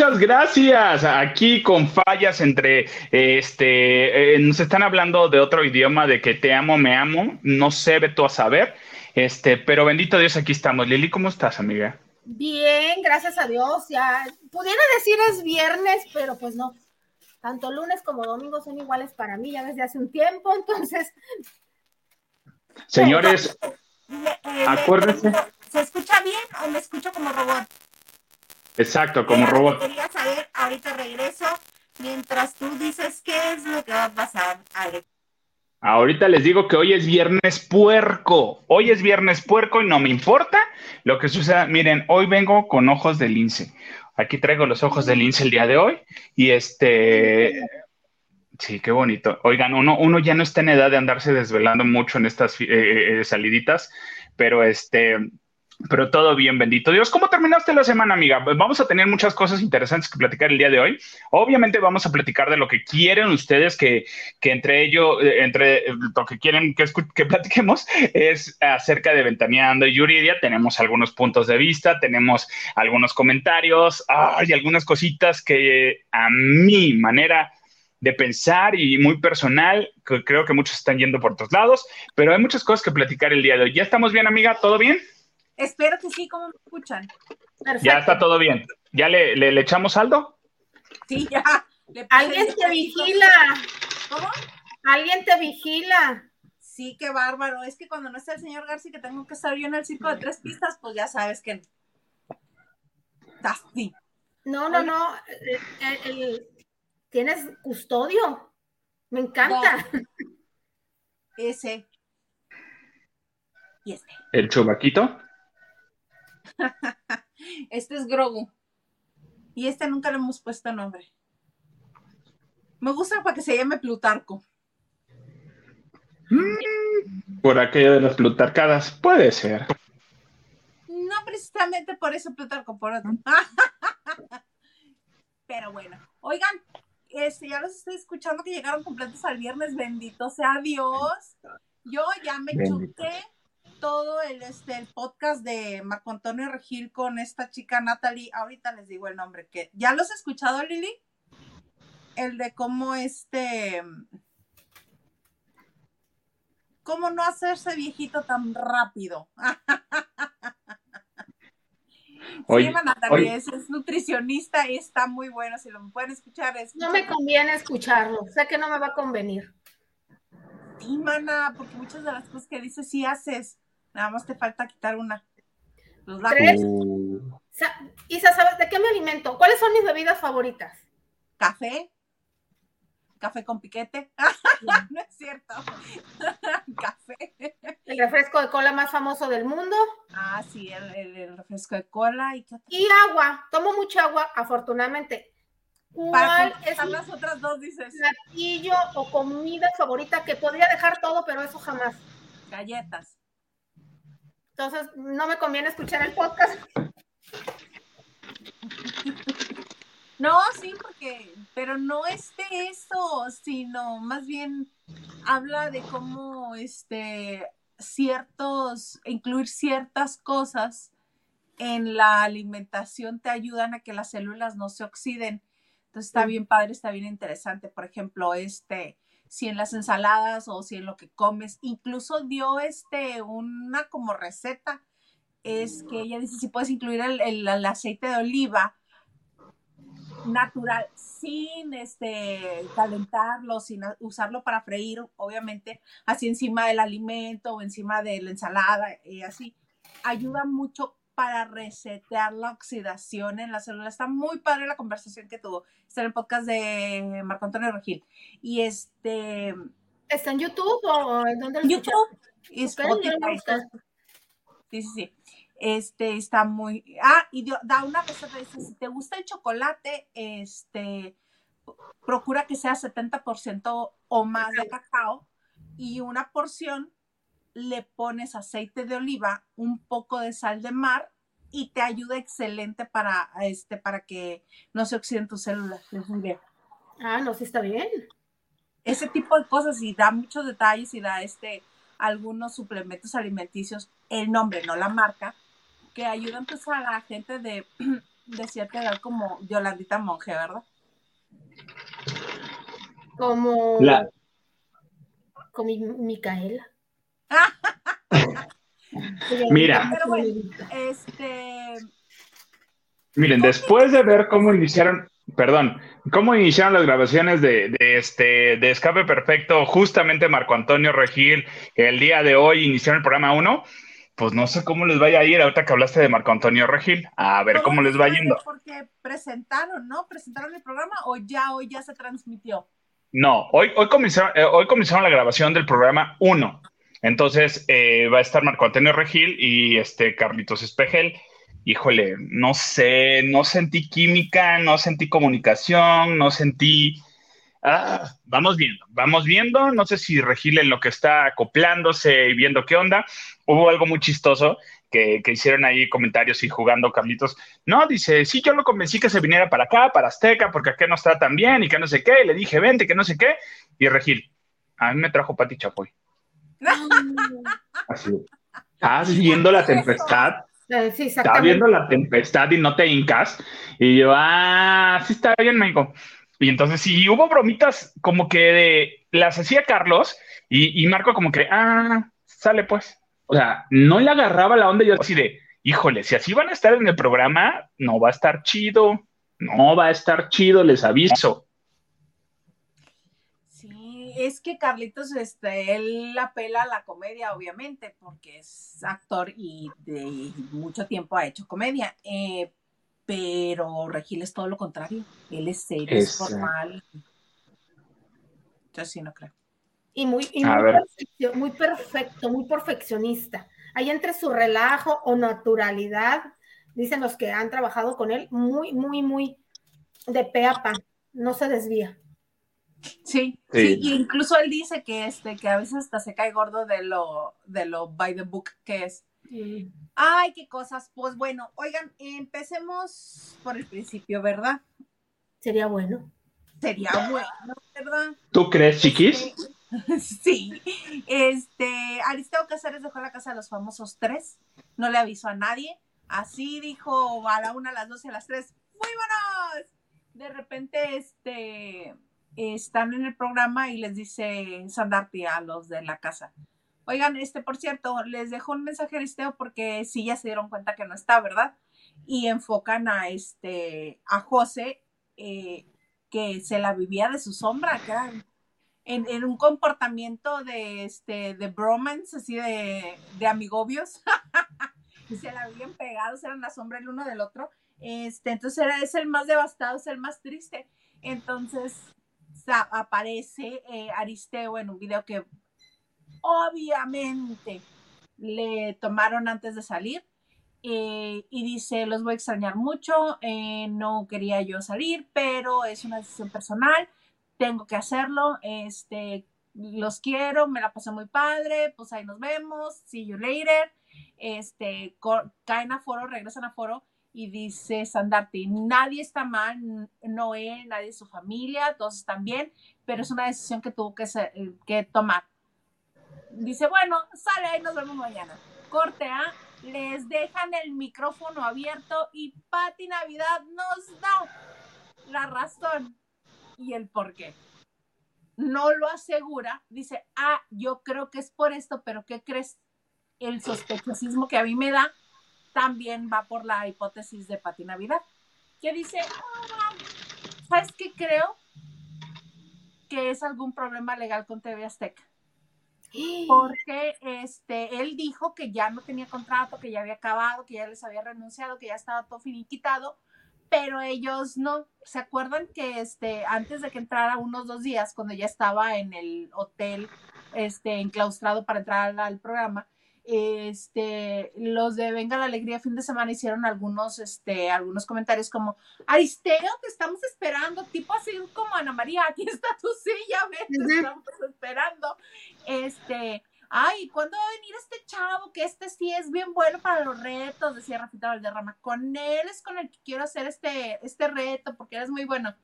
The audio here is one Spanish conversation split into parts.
muchas gracias. Aquí con fallas entre, este, eh, nos están hablando de otro idioma, de que te amo, me amo, no sé, tú a saber, este, pero bendito Dios, aquí estamos. Lili, ¿cómo estás, amiga? Bien, gracias a Dios. Ya pudiera decir es viernes, pero pues no. Tanto lunes como domingo son iguales para mí ya desde hace un tiempo, entonces. Señores, acuérdense. ¿Se escucha bien o me escucho como robot? Exacto, como robot. Quería saber, ahorita regreso, mientras tú dices qué es lo que va a pasar, Alex. Ahorita les digo que hoy es viernes puerco. Hoy es viernes puerco y no me importa lo que suceda. Miren, hoy vengo con ojos de lince. Aquí traigo los ojos de lince el día de hoy. Y este. Sí, qué bonito. Oigan, uno, uno ya no está en edad de andarse desvelando mucho en estas eh, eh, saliditas, pero este pero todo bien, bendito Dios. ¿Cómo terminaste la semana, amiga? Pues vamos a tener muchas cosas interesantes que platicar el día de hoy. Obviamente vamos a platicar de lo que quieren ustedes, que, que entre ello, eh, entre lo que quieren que, que platiquemos es acerca de Ventaneando y Yuridia. Tenemos algunos puntos de vista, tenemos algunos comentarios, hay algunas cositas que a mi manera de pensar y muy personal, creo que muchos están yendo por otros lados, pero hay muchas cosas que platicar el día de hoy. ¿Ya estamos bien, amiga? ¿Todo bien? Espero que sí, ¿cómo me escuchan? Ya está todo bien. ¿Ya le, le, echamos saldo? Sí, ya. Alguien te vigila. ¿Cómo? Alguien te vigila. Sí, qué bárbaro. Es que cuando no está el señor García, que tengo que estar yo en el circo de tres pistas, pues ya sabes que. Así. No, no, no. Tienes custodio. Me encanta. Ese. Y este. ¿El chubaquito? este es Grogu. Y este nunca le hemos puesto nombre. Me gusta para que se llame Plutarco. Mm, por aquello de las plutarcadas, puede ser. No precisamente por eso Plutarco, por otro. Pero bueno, oigan, este, ya los estoy escuchando que llegaron completos al viernes, bendito sea Dios. Yo ya me chuté todo el, este, el podcast de Marco Antonio Regil con esta chica Natalie, ahorita les digo el nombre, que ¿ya los has escuchado, Lili? El de cómo este, cómo no hacerse viejito tan rápido. Oye, sí, Natalie, es, nutricionista y está muy bueno, si lo pueden escuchar. No me conviene escucharlo, sé que no me va a convenir. Sí, mana, porque muchas de las cosas que dices sí haces. Nada más te falta quitar una. Los ¿Tres? Uh. Isa, ¿sabes de qué me alimento? ¿Cuáles son mis bebidas favoritas? Café. Café con piquete. no es cierto. Café. El refresco de cola más famoso del mundo. Ah, sí, el, refresco de cola. ¿Y, y agua. Tomo mucha agua, afortunadamente. ¿Cuál es las otras dos, dices? Platillo o comida favorita que podría dejar todo, pero eso jamás. Galletas. Entonces, no me conviene escuchar el podcast. No, sí, porque, pero no es de eso, sino más bien habla de cómo este ciertos, incluir ciertas cosas en la alimentación te ayudan a que las células no se oxiden. Entonces está bien padre, está bien interesante. Por ejemplo, este, si en las ensaladas o si en lo que comes. Incluso dio este una como receta, es que ella dice si puedes incluir el, aceite de oliva natural sin este calentarlo, sin usarlo para freír, obviamente, así encima del alimento o encima de la ensalada y así, ayuda mucho para resetear la oxidación en la célula. Está muy padre la conversación que tuvo. Está en el podcast de Marco Antonio Regil. Y este... ¿Está en YouTube o en dónde lo YouTube y Spotify. Sí, sí, sí. Este está muy. Ah, y da una receta. Dice: si te gusta el chocolate, este procura que sea 70% o más de cacao y una porción le pones aceite de oliva, un poco de sal de mar y te ayuda excelente para, este, para que no se oxiden tus células. Ah, no, sí está bien. Ese tipo de cosas y da muchos detalles y da este algunos suplementos alimenticios, el nombre, no la marca, que ayudan pues a la gente de, de cierta edad como Yolandita Monje, ¿verdad? Como la... con Micaela. Mira. este... Miren, después de ver cómo iniciaron, perdón, cómo iniciaron las grabaciones de, este de Escape Perfecto, justamente Marco Antonio Regil, el día de hoy iniciaron el programa 1, pues no sé cómo les vaya a ir ahorita que hablaste de Marco Antonio Regil, a ver cómo les va yendo. Porque presentaron, ¿no? ¿Presentaron el programa o ya hoy ya se transmitió? No, hoy, hoy, comenzaron, eh, hoy comenzaron la grabación del programa 1. Entonces eh, va a estar Marco Antonio Regil y este Carlitos Espejel. Híjole, no sé, no sentí química, no sentí comunicación, no sentí. Ah, vamos viendo, vamos viendo. No sé si Regil en lo que está acoplándose y viendo qué onda. Hubo algo muy chistoso que, hicieron ahí comentarios y jugando Carlitos. No, dice, sí, yo lo convencí que se viniera para acá, para Azteca, porque acá no está tan bien y que no sé qué. Y le dije, vente, que no sé qué. Y Regil, a mí me trajo Pati Chapoy. Así. Estás viendo la tempestad. Sí, Estás viendo la tempestad y no te hincas. Y yo, ah, sí está bien, México. Y entonces sí, hubo bromitas como que de, las hacía Carlos y, y Marco como que, ah, sale pues. O sea, no le agarraba la onda yo así de, híjole, si así van a estar en el programa, no va a estar chido. No va a estar chido, les aviso es que Carlitos, este, él apela a la comedia, obviamente, porque es actor y de mucho tiempo ha hecho comedia. Eh, pero Regil es todo lo contrario. Él es serio, es, formal. Yo sí no creo. Y muy, muy, perfecto, muy perfeccionista. Ahí entre su relajo o naturalidad, dicen los que han trabajado con él, muy, muy, muy de pe a pa. No se desvía. Sí, sí, incluso él dice que este, que a veces hasta se cae gordo de lo, de lo by the book que es. Ay, qué cosas. Pues bueno, oigan, empecemos por el principio, ¿verdad? Sería bueno. Sería bueno, ¿verdad? ¿Tú crees, chiquis? sí. Este, Aristeo Casares dejó la casa de los famosos tres. No le avisó a nadie. Así dijo a la una, a las dos y a las tres. ¡Muy buenos! De repente, este están en el programa y les dice Sandarti a los de la casa. Oigan, este, por cierto, les dejo un mensaje a Aristeo porque sí ya se dieron cuenta que no está, ¿verdad? Y enfocan a este, a José, eh, que se la vivía de su sombra, que en, en, un comportamiento de, este, de bromance, así de, de amigobios. se la vivían pegados, eran la sombra el uno del otro. Este, entonces era, es el más devastado, es el más triste. Entonces, aparece eh, Aristeo en un video que obviamente le tomaron antes de salir eh, y dice, los voy a extrañar mucho, eh, no quería yo salir, pero es una decisión personal, tengo que hacerlo, este, los quiero, me la pasé muy padre, pues ahí nos vemos, see you later, este, caen a foro, regresan a foro y dice Sandarte, nadie está mal, Noé, nadie de su familia, todos están bien, pero es una decisión que tuvo que, eh, que tomar. Dice, bueno, sale ahí, nos vemos mañana. Corte A, les dejan el micrófono abierto y Pati Navidad nos da la razón y el por qué. No lo asegura, dice, ah, yo creo que es por esto, pero ¿qué crees? El sospechosismo que a mí me da también va por la hipótesis de Pati Navidad, que dice, ¿sabes qué creo? Que es algún problema legal con TV Azteca. Porque este, él dijo que ya no tenía contrato, que ya había acabado, que ya les había renunciado, que ya estaba todo finiquitado, pero ellos no. ¿Se acuerdan que este, antes de que entrara unos dos días, cuando ya estaba en el hotel este, enclaustrado para entrar al programa, este, los de Venga la Alegría fin de semana hicieron algunos, este, algunos comentarios como, Aristeo, te estamos esperando, tipo así como Ana María, aquí está tu silla, ven, te estamos esperando. Este, ay, ¿cuándo va a venir este chavo? Que este sí es bien bueno para los retos, decía Rafita Valderrama. Con él es con el que quiero hacer este, este reto, porque él es muy bueno.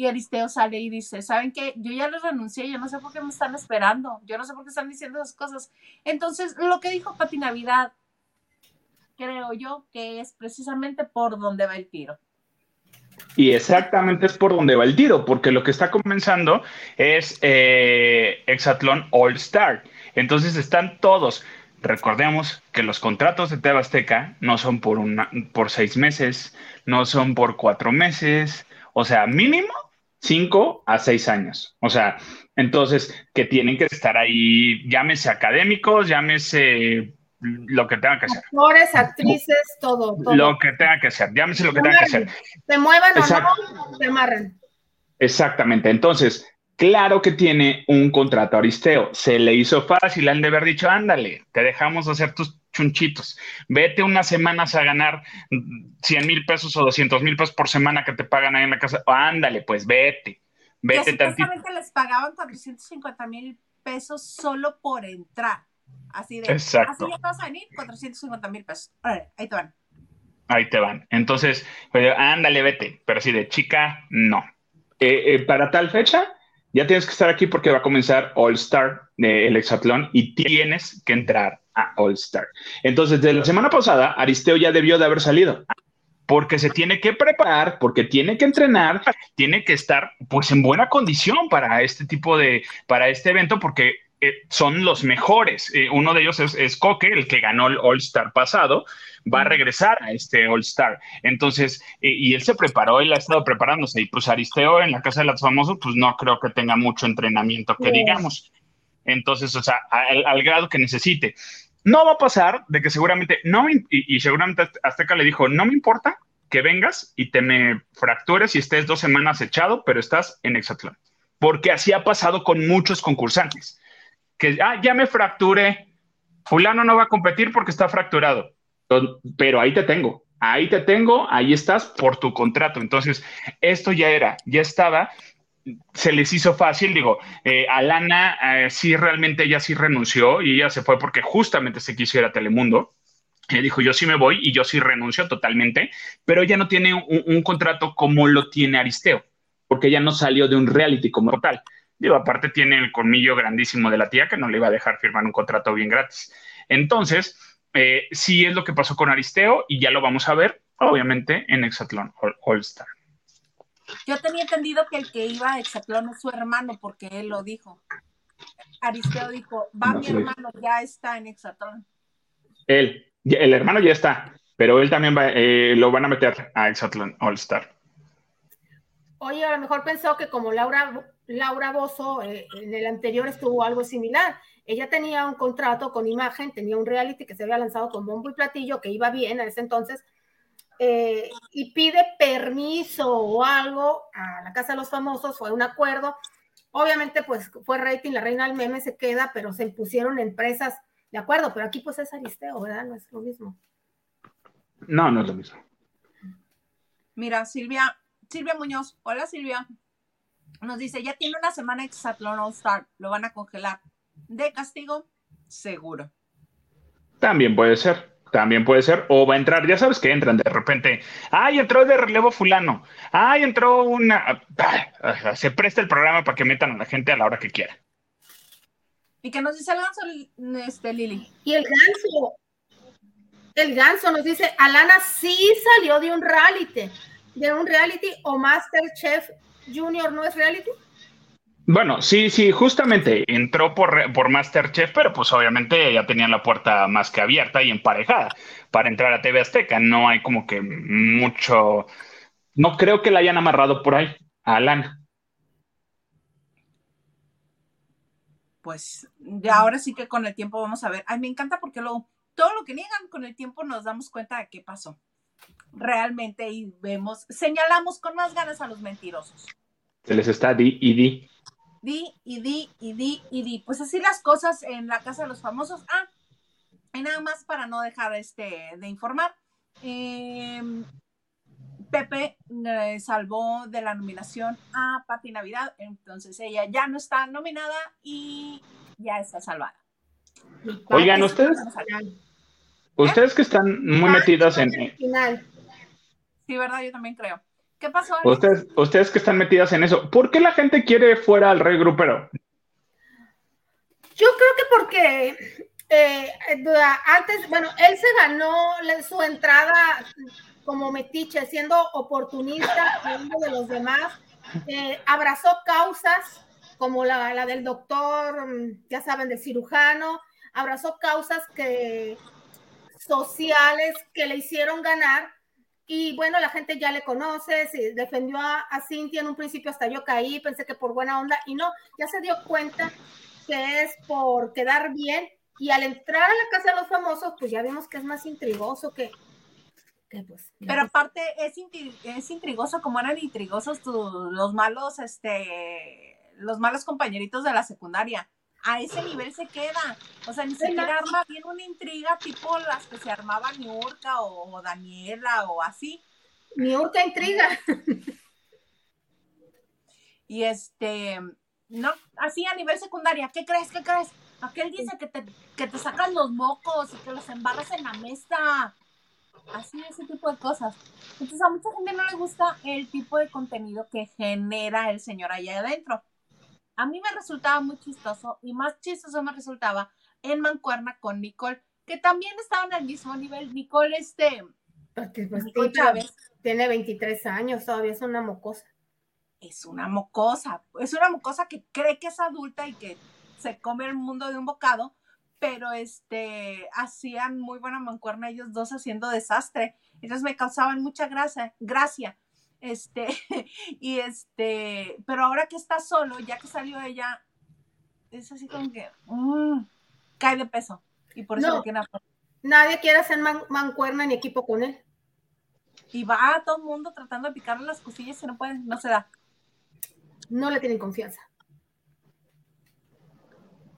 Y Aristeo sale y dice, ¿saben qué? Yo ya les renuncié, yo no sé por qué me están esperando, yo no sé por qué están diciendo esas cosas. Entonces, lo que dijo Pati Navidad, creo yo que es precisamente por donde va el tiro. Y exactamente es por donde va el tiro, porque lo que está comenzando es eh, Exatlón All Star. Entonces están todos. Recordemos que los contratos de Tebasteca no son por, una, por seis meses, no son por cuatro meses, o sea, mínimo cinco a seis años. O sea, entonces que tienen que estar ahí, llámese académicos, llámese lo que tengan que hacer. Actores, actrices, todo, Lo que tengan que hacer, llámese lo que tengan que hacer. Se muevan o no, se amarren. Exactamente. Entonces, claro que tiene un contrato Aristeo. Se le hizo fácil, han de haber dicho, ándale, te dejamos hacer tus chunchitos. Vete unas semanas a ganar 100 mil pesos o 200 mil pesos por semana que te pagan ahí en la casa. ándale, pues vete. Vete tantito. les pagaban 450 mil pesos solo por entrar. Así de, Exacto. así ya vas a venir, 450 mil pesos. ahí te van. Ahí te van. Entonces, pues, ándale, vete. Pero si de chica, no. Eh, eh, para tal fecha, ya tienes que estar aquí porque va a comenzar All Star, eh, el hexatlón, y tienes que entrar a All Star. Entonces, de la semana pasada, Aristeo ya debió de haber salido porque se tiene que preparar, porque tiene que entrenar, tiene que estar pues en buena condición para este tipo de, para este evento, porque eh, son los mejores. Eh, uno de ellos es, Coque, el que ganó el All Star pasado, va a regresar a este All Star. Entonces, eh, y él se preparó, él ha estado preparándose. Y pues Aristeo en la Casa de los Famosos, pues no creo que tenga mucho entrenamiento, que digamos. Entonces, o sea, al, grado que necesite. No va a pasar de que seguramente, no, y, y seguramente Azteca le dijo, no me importa que vengas y te me fractures y estés dos semanas echado, pero estás en Exatlón. Porque así ha pasado con muchos concursantes que ah, ya me fracturé, fulano no va a competir porque está fracturado, pero ahí te tengo, ahí te tengo, ahí estás por tu contrato. Entonces, esto ya era, ya estaba, se les hizo fácil, digo, eh, Alana eh, sí realmente ella sí renunció y ella se fue porque justamente se quiso ir a Telemundo. Ella dijo, yo sí me voy y yo sí renuncio totalmente, pero ella no tiene un, un contrato como lo tiene Aristeo, porque ella no salió de un reality como tal. Digo, aparte tiene el colmillo grandísimo de la tía que no le iba a dejar firmar un contrato bien gratis. Entonces, eh, sí es lo que pasó con Aristeo y ya lo vamos a ver, obviamente, en Exatlón All Star. Yo tenía entendido que el que iba a Exatlón es su hermano, porque él lo dijo. Aristeo dijo, va mi hermano, ya está en Exatlón. Él, el hermano ya está, pero él también va, eh, lo van a meter a Exatlón All Star. Oye, a lo mejor pensó que como Laura Laura Bozo eh, en el anterior estuvo algo similar. Ella tenía un contrato con imagen, tenía un reality que se había lanzado con bombo y platillo, que iba bien a ese entonces, eh, y pide permiso o algo a la Casa de los Famosos, fue un acuerdo. Obviamente, pues fue rating, la reina del meme se queda, pero se impusieron empresas de acuerdo, pero aquí pues es Aristeo, ¿verdad? No es lo mismo. No, no es lo mismo. Mira, Silvia, Silvia Muñoz. Hola, Silvia. Nos dice, ya tiene una semana Exatlón All Star, lo van a congelar. ¿De castigo? Seguro. También puede ser, también puede ser. O va a entrar, ya sabes que entran de repente. ¡Ay, entró de relevo fulano! ¡Ay, entró una... Se presta el programa para que metan a la gente a la hora que quiera. ¿Y que nos dice el ganso, este, Lili? Y el ganso, el ganso nos dice, Alana sí salió de un reality, de un reality o Masterchef Junior no es reality? Bueno, sí, sí, justamente entró por, por Masterchef, pero pues obviamente ya tenían la puerta más que abierta y emparejada para entrar a TV Azteca. No hay como que mucho, no creo que la hayan amarrado por ahí a Alana. Pues ya ahora sí que con el tiempo vamos a ver. Ay, me encanta porque luego todo lo que niegan con el tiempo nos damos cuenta de qué pasó realmente y vemos, señalamos con más ganas a los mentirosos. Se les está di y di. Di y di y di y di. Pues así las cosas en la casa de los famosos. Ah, y nada más para no dejar este, de informar. Em, Pepe eh, salvó de la nominación a Pati Navidad, entonces ella ya no está nominada y ya está salvada. Oigan, ustedes, ustedes que están muy metidas en... Sí, ¿verdad? Yo también creo. ¿Qué pasó? Ustedes, ustedes que están metidas en eso, ¿por qué la gente quiere fuera al rey grupero? Yo creo que porque eh, antes, bueno, él se ganó su entrada como metiche, siendo oportunista de los demás, eh, abrazó causas como la, la, del doctor, mm, ya saben, del cirujano, abrazó causas que sociales que le hicieron ganar y bueno, la gente ya le conoce, se defendió a, a, Cintia en un principio, hasta yo caí, pensé que por buena onda, y no, ya se dio cuenta que es por quedar bien, y al entrar a la casa de los famosos, pues ya vimos que es más intrigoso que... pues, Pero aparte es, es intrigoso como eran intrigosos los malos, este, los malos compañeritos de la secundaria a ese nivel se queda. O sea, ni siquiera arma bien una intriga tipo las que se armaba Niurka o, Daniela o así. Niurka intriga. Y este, no, así a nivel secundaria, ¿qué crees? ¿Qué crees? Aquel dice que te, que te sacan los mocos y que los embarras en la mesa. Así, ese tipo de cosas. Entonces, a mucha gente no le gusta el tipo de contenido que genera el señor allá adentro a mí me resultaba muy chistoso y más chistoso me resultaba en Mancuerna con Nicole, que también estaban al mismo nivel. Nicole, este. Porque, pues, Nicole Chávez. Tiene 23 años, todavía es una mocosa. Es una mocosa, es una mocosa que cree que es adulta y que se come el mundo de un bocado, pero este, hacían muy buena mancuerna ellos dos haciendo desastre. Entonces me causaban mucha gracia, gracia este, y este, pero ahora que está solo, ya que salió ella, es así como que mm, cae de peso. Y por eso no, Nadie quiere hacer mancuerna ni equipo con él. Y va todo el mundo tratando de picarle las cosillas y no pueden, no se da. No le tienen confianza.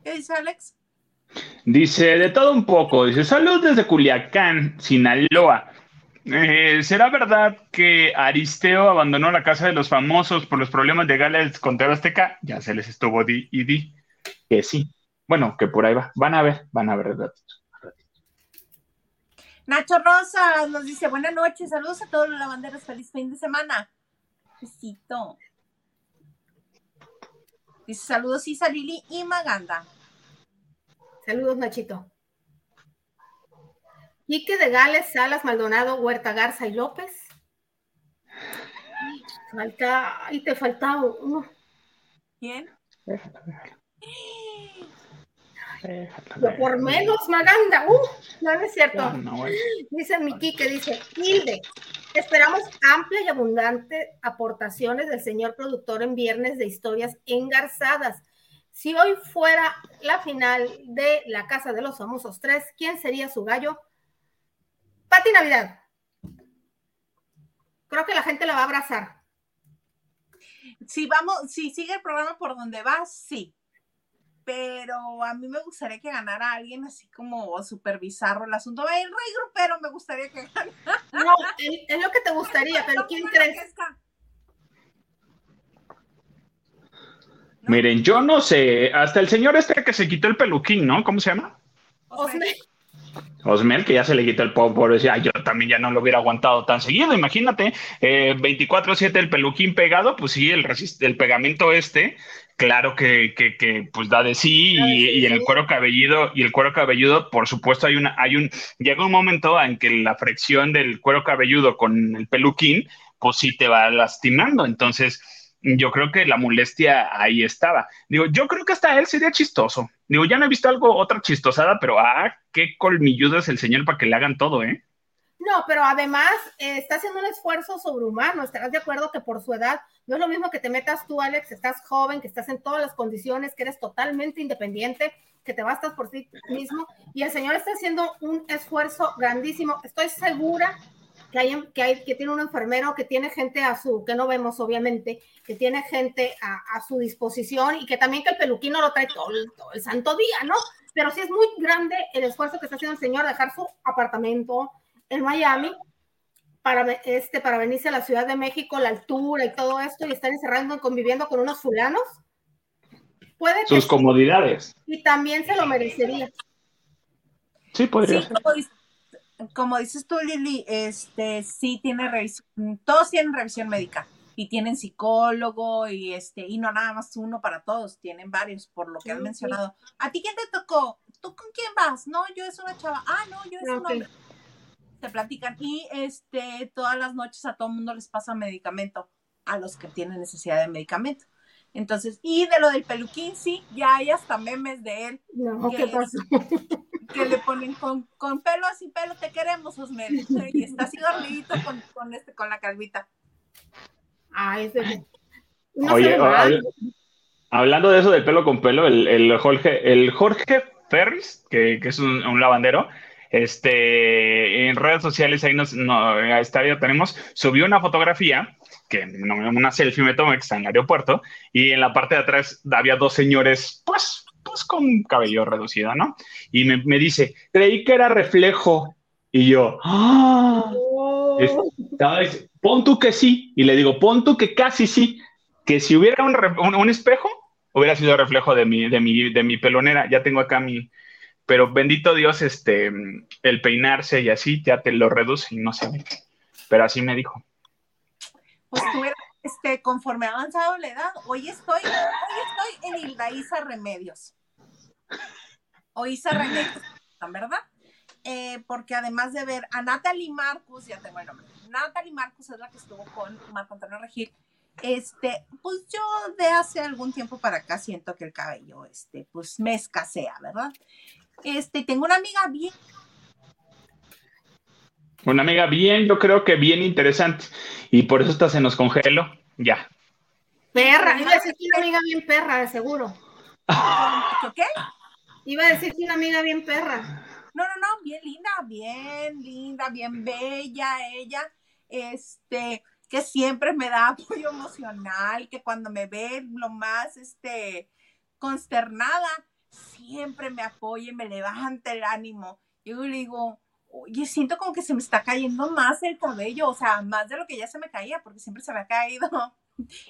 ¿Qué dice Alex? Dice, de todo un poco. Dice, salud desde Culiacán, Sinaloa. Eh, ¿Será verdad que Aristeo abandonó la casa de los famosos por los problemas legales con TV Azteca? Ya se les estuvo di y di que sí. Bueno, que por ahí va. Van a ver, van a ver Nacho Rosas nos dice buenas noches, saludos a todos los lavanderos, feliz fin de semana. Besito. Dice saludos Isa Lili y Maganda. Saludos, Nachito. Quique de Gales, Salas, Maldonado, Huerta Garza y López. Falta, ahí te faltaba uno. ¿Quién? por menos, Maganda. Uh, no, es cierto. Dice mi Quique, dice, Hilde, esperamos amplia y abundante aportaciones del señor productor en viernes de historias engarzadas. Si hoy fuera la final de La Casa de los Famosos 3, ¿quién sería su gallo? Pati Navidad. Creo que la gente la va a abrazar. Si vamos, si sigue el programa por donde va, sí. Pero a mí me gustaría que ganara alguien así como súper bizarro el asunto. El rey grupero me gustaría que ganara. No, es lo que te gustaría, pero ¿quién crees? Miren, yo no sé, hasta el señor este que se quitó el peluquín, ¿no? ¿Cómo se llama? Osme. Osmel, que ya se le quitó el pop, por decir, yo también ya no lo hubiera aguantado tan seguido. Imagínate, 24-7 eh, el peluquín pegado, pues sí, el, el pegamento este, claro que, que, pues da de sí, y, en el cuero cabelludo, y el cuero cabelludo, por supuesto, hay una, hay un, llega un momento en que la fricción del cuero cabelludo con el peluquín, pues sí te va lastimando. Entonces, yo creo que la molestia ahí estaba. Digo, yo creo que hasta él sería chistoso. Digo, ya no he visto algo, otra chistosada, pero ah, qué colmilludo es el señor para que le hagan todo, ¿eh? No, pero además eh, está haciendo un esfuerzo sobrehumano. Estarás de acuerdo que por su edad no es lo mismo que te metas tú, Alex, estás joven, que estás en todas las condiciones, que eres totalmente independiente, que te bastas por sí mismo. Y el señor está haciendo un esfuerzo grandísimo. Estoy segura que hay, que hay, que tiene un enfermero, que tiene gente a su, que no vemos obviamente, que tiene gente a, su disposición y que también que el peluquín no lo trae todo el, santo día, ¿no? Pero sí es muy grande el esfuerzo que está haciendo el señor de dejar su apartamento en Miami para, este, para venirse a la Ciudad de México, la altura y todo esto, y estar encerrando, conviviendo con unos fulanos. Puede Sus comodidades. Y también se lo merecería. Sí, podría ser como dices tú, Lili, este sí tiene revisión, todos tienen revisión médica y tienen psicólogo y este, y no nada más uno para todos, tienen varios, por lo que han mencionado. ¿A ti quién te tocó? ¿Tú con quién vas? No, yo es una chava. Ah, no, yo es un hombre. Te platican. Y este, todas las noches a todo el mundo les pasa medicamento, a los que tienen necesidad de medicamento. Entonces, y de lo del peluquín, sí, ya hay hasta memes de él. No, que, ¿qué pasó? Que le ponen con, con pelo así, pelo, te queremos, Osmel. Y está así dormidito con, con, este, con la calvita. Ah, ese. Oye, hablando de eso del pelo con pelo, el, el Jorge, el Jorge Ferris, que, que es un, un, lavandero, este, en redes sociales ahí nos, no, estadio tenemos, subió una fotografía que una selfie me tomé que está en el aeropuerto y en la parte de atrás había dos señores, pues, pues con cabello reducido, ¿no? Y me, me dice, creí que era reflejo. Y yo, ¡ah! Oh. Pon tú que sí. Y le digo, pon tú que casi sí. Que si hubiera un, un, espejo, hubiera sido reflejo de mi, de, mi, de mi pelonera. Ya tengo acá mi. Pero bendito Dios, este, el peinarse y así ya te lo reduce y no se ve. Pero así me dijo. Pues tú eras, este, conforme ha avanzado la edad, hoy estoy, hoy estoy en Hilda Remedios. O Isa Remedios, ¿verdad? Eh, porque además de ver a Natalie Marcus, ya el nombre, Natalie Marcus es la que estuvo con Marco Antonio Regil, este, pues yo de hace algún tiempo para acá siento que el cabello, este, pues me escasea, ¿verdad? Este, tengo una amiga bien. Una amiga bien, yo creo que bien interesante. Y por eso hasta se nos congeló. Ya. Perra, iba a decir que una amiga bien perra, de seguro. ¿Qué? Iba a decir que una amiga bien perra. No, no, no, bien linda, bien linda, bien bella ella, este, que siempre me da apoyo emocional, que cuando me ve lo más, este, consternada, siempre me apoya y me levanta el ánimo. Yo le digo, oye, siento como que se me está cayendo más el cabello, o sea, más de lo que ya se me caía, porque siempre se me ha caído.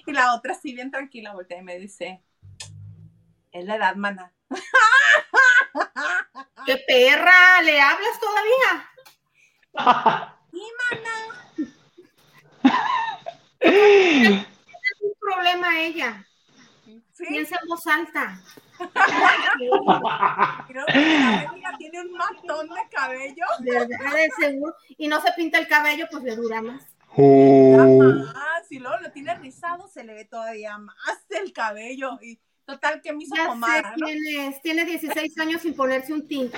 Y la otra sí, bien tranquila, voltea y me dice, es la edad, mana. ¡Qué perra! ¿Le hablas todavía? Sí, mana. Tiene un problema ella. Piensa en voz alta. Creo que ella tiene un matón de cabello. ¿Verdad? De seguro. Y no se pinta el cabello, pues le dura más. Oh. si luego lo tiene rizado, se le ve todavía más el cabello. Y Total, que me hizo ya pomada, sé Tiene 16 años sin ponerse un tinte.